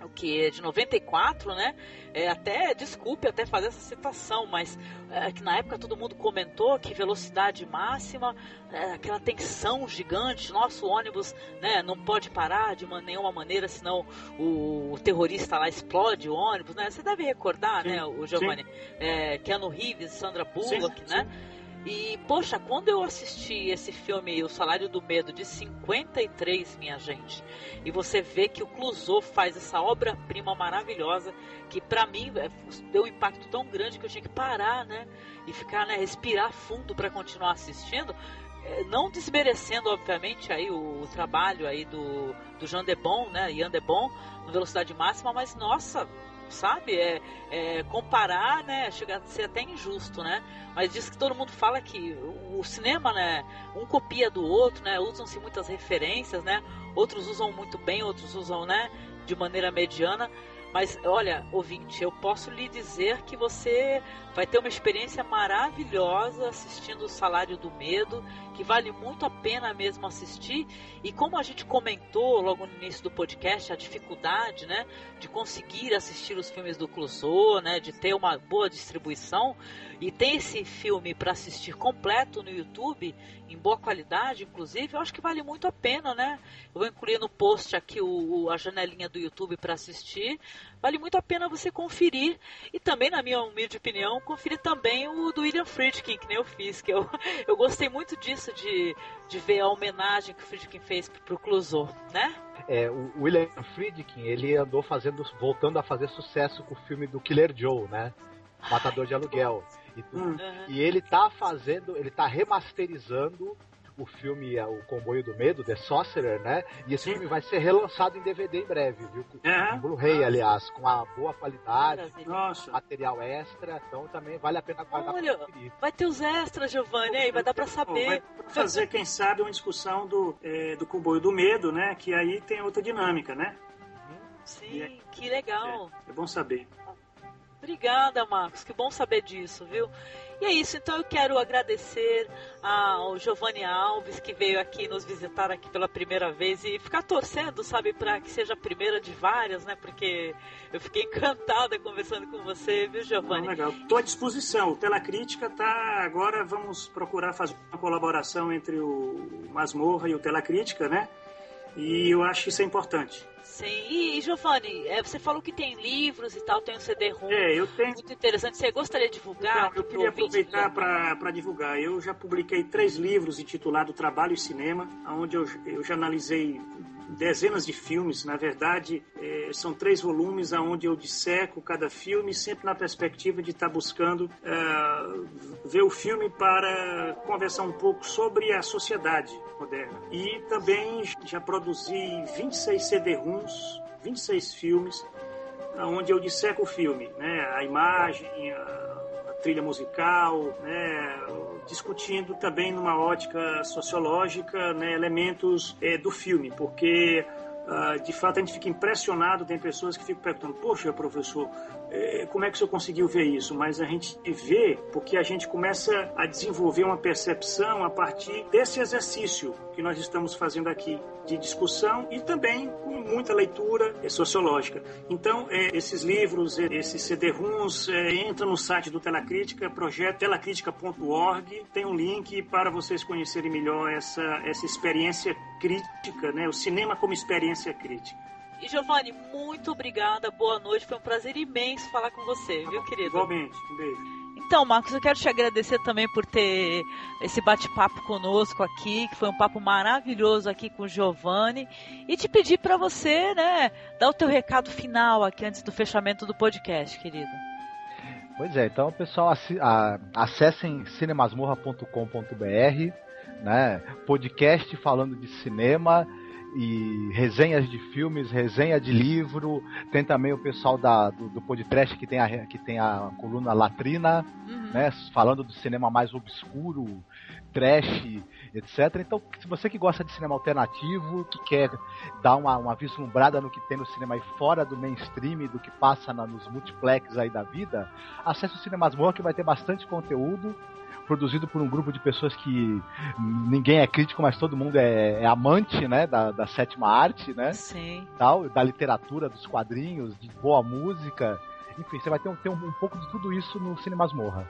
o que é de 94, né? É, até, desculpe até fazer essa citação, mas é, que na época todo mundo comentou que velocidade máxima, é, aquela tensão gigante, nosso ônibus né, não pode parar de uma, nenhuma maneira, senão o, o, terrorista lá explode o ônibus, né? Você deve recordar, sim, né, o Giovanni? É, Keanu Reeves, Sandra Bullock, sim, né? E, poxa, quando eu assisti esse filme, O Salário do Medo, de 53, minha gente, e você vê que o Clouseau faz essa obra-prima maravilhosa, que para mim é, deu um impacto tão grande que eu tinha que parar, né? E ficar, né, respirar fundo para continuar assistindo. é, não desmerecendo, obviamente, aí o, o, trabalho aí do, do Jean Debon, né, Ian Debon, no Velocidade Máxima, mas nossa, sabe? É, é, comparar, né? Chega a ser até injusto, né? Mas diz que todo mundo fala que o, cinema, né? Um copia do outro, né? Usam-se muitas referências, né? Outros usam muito bem, outros usam, né? De maneira mediana. Mas olha, ouvinte, eu posso lhe dizer que você vai ter uma experiência maravilhosa assistindo o Salário do Medo, que vale muito a pena mesmo assistir. E como a gente comentou logo no início do podcast, a dificuldade, né, de conseguir assistir os filmes do Clouseau, né, de ter uma boa distribuição, e tem esse filme para assistir completo no YouTube, em boa qualidade, inclusive, eu acho que vale muito a pena, né? Eu vou incluir no post aqui o, a janelinha do YouTube para assistir. Vale muito a pena você conferir. E também, na minha humilde opinião, conferir também o do William Friedkin, que nem eu fiz, que eu, eu gostei muito disso, de, de ver a homenagem que o Friedkin fez pro Clouseau, né? É, o William Friedkin, ele andou fazendo, voltando a fazer sucesso com o filme do Killer Joe, né? Matador de Aluguel. E, uhum. e ele tá fazendo, ele tá remasterizando o filme é o Comboio do Medo, The Sorcerer, né? E esse Sim. filme vai ser relançado em DVD em breve, viu? Em Blu-ray, aliás, com a boa qualidade, Nossa. material extra, então também vale a pena guardar Olha, vai ter os extras, Giovanni, aí vai dar pra saber. Vai fazer, quem sabe, uma discussão do, é, do Comboio do Medo, né? Que aí tem outra dinâmica, né? Sim, é, que legal. É, é bom saber. Obrigada, Marcos. Que bom saber disso, viu? E é isso, então eu quero agradecer ao Giovanni Alves que veio aqui nos visitar aqui pela primeira vez e ficar torcendo, sabe, para que seja a primeira de várias, né? Porque eu fiquei encantada conversando com você, viu, Giovanni? legal. Estou à disposição. O Tela Crítica tá agora vamos procurar fazer uma colaboração entre o Masmorra e o Tela Crítica, né? E eu acho que isso é importante. Sim, e, Giovanni, é, você falou que tem livros e tal, tem um CD-ROM é, eu tenho... muito interessante. Você gostaria de divulgar? Então, eu queria aproveitar para divulgar. Eu já publiquei três livros intitulados Trabalho e Cinema, onde eu, eu já analisei dezenas de filmes. Na verdade, é, são três volumes aonde eu disseco cada filme, sempre na perspectiva de estar tá buscando é, ver o filme para conversar um pouco sobre a sociedade moderna. E também já produzi 26 CD-ROMs, 26 filmes, onde eu disseco o filme, né? a imagem, a, a trilha musical, né? discutindo também numa ótica sociológica né, elementos é, do filme, porque uh, de fato a gente fica impressionado, tem pessoas que ficam perguntando, poxa professor, como é que o senhor conseguiu ver isso? Mas a gente vê porque a gente começa a desenvolver uma percepção a partir desse exercício que nós estamos fazendo aqui de discussão e também com muita leitura sociológica. Então, é, esses livros, é, esses CD-ROMs, é, entra no site do Telacrítica, projeto telacritica.org, tem um link para vocês conhecerem melhor essa, essa experiência crítica, né? o cinema como experiência crítica. E Giovanni, muito obrigada, boa noite, foi um prazer imenso falar com você, viu, querido? Igualmente, um beijo. Então, Marcos, eu quero te agradecer também por ter esse bate-papo conosco aqui, que foi um papo maravilhoso aqui com o Giovanni, e te pedir para você, né, dar o teu recado final aqui antes do fechamento do podcast, querido. Pois é, então, pessoal, acessem cinemasmorra.com.br, né, podcast falando de cinema, e resenhas de filmes, resenha de livro. Tem também o pessoal da, do, do podcast que tem a, que tem a coluna Latrina, uhum. né? Falando do cinema mais obscuro, trash, etc. Então, se você que gosta de cinema alternativo, que quer dar uma, uma vislumbrada no que tem no cinema aí fora do mainstream, do que passa na, nos multiplex aí da vida, acesse o Cinemasmorra que vai ter bastante conteúdo produzido por um grupo de pessoas que ninguém é crítico, mas todo mundo é, é amante, né, da, da, sétima arte, né? Sim. Tal, da literatura, dos quadrinhos, de boa música. Enfim, você vai ter, um, ter um, um pouco de tudo isso no Cinema Masmorra.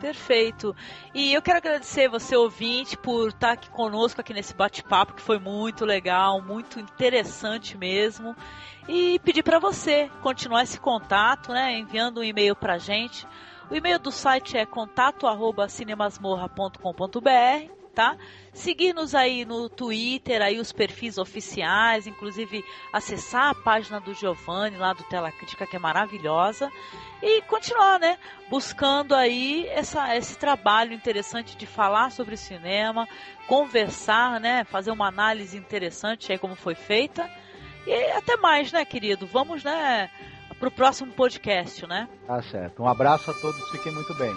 Perfeito. E eu quero agradecer você, ouvinte, por estar aqui conosco aqui nesse bate-papo, que foi muito legal, muito interessante mesmo. E pedir para você continuar esse contato, né, enviando um e-mail para a gente o e-mail do site é contato@cinemasmorra.com.br, tá? Seguir-nos aí no Twitter, aí os perfis oficiais, inclusive acessar a página do Giovanni lá do Tela Crítica, que é maravilhosa. E continuar, né? Buscando aí essa, esse trabalho interessante de falar sobre cinema, conversar, né? Fazer uma análise interessante aí como foi feita. E até mais, né, querido? Vamos, né, pro próximo podcast, né? Tá certo. Um abraço a todos, fiquem muito bem.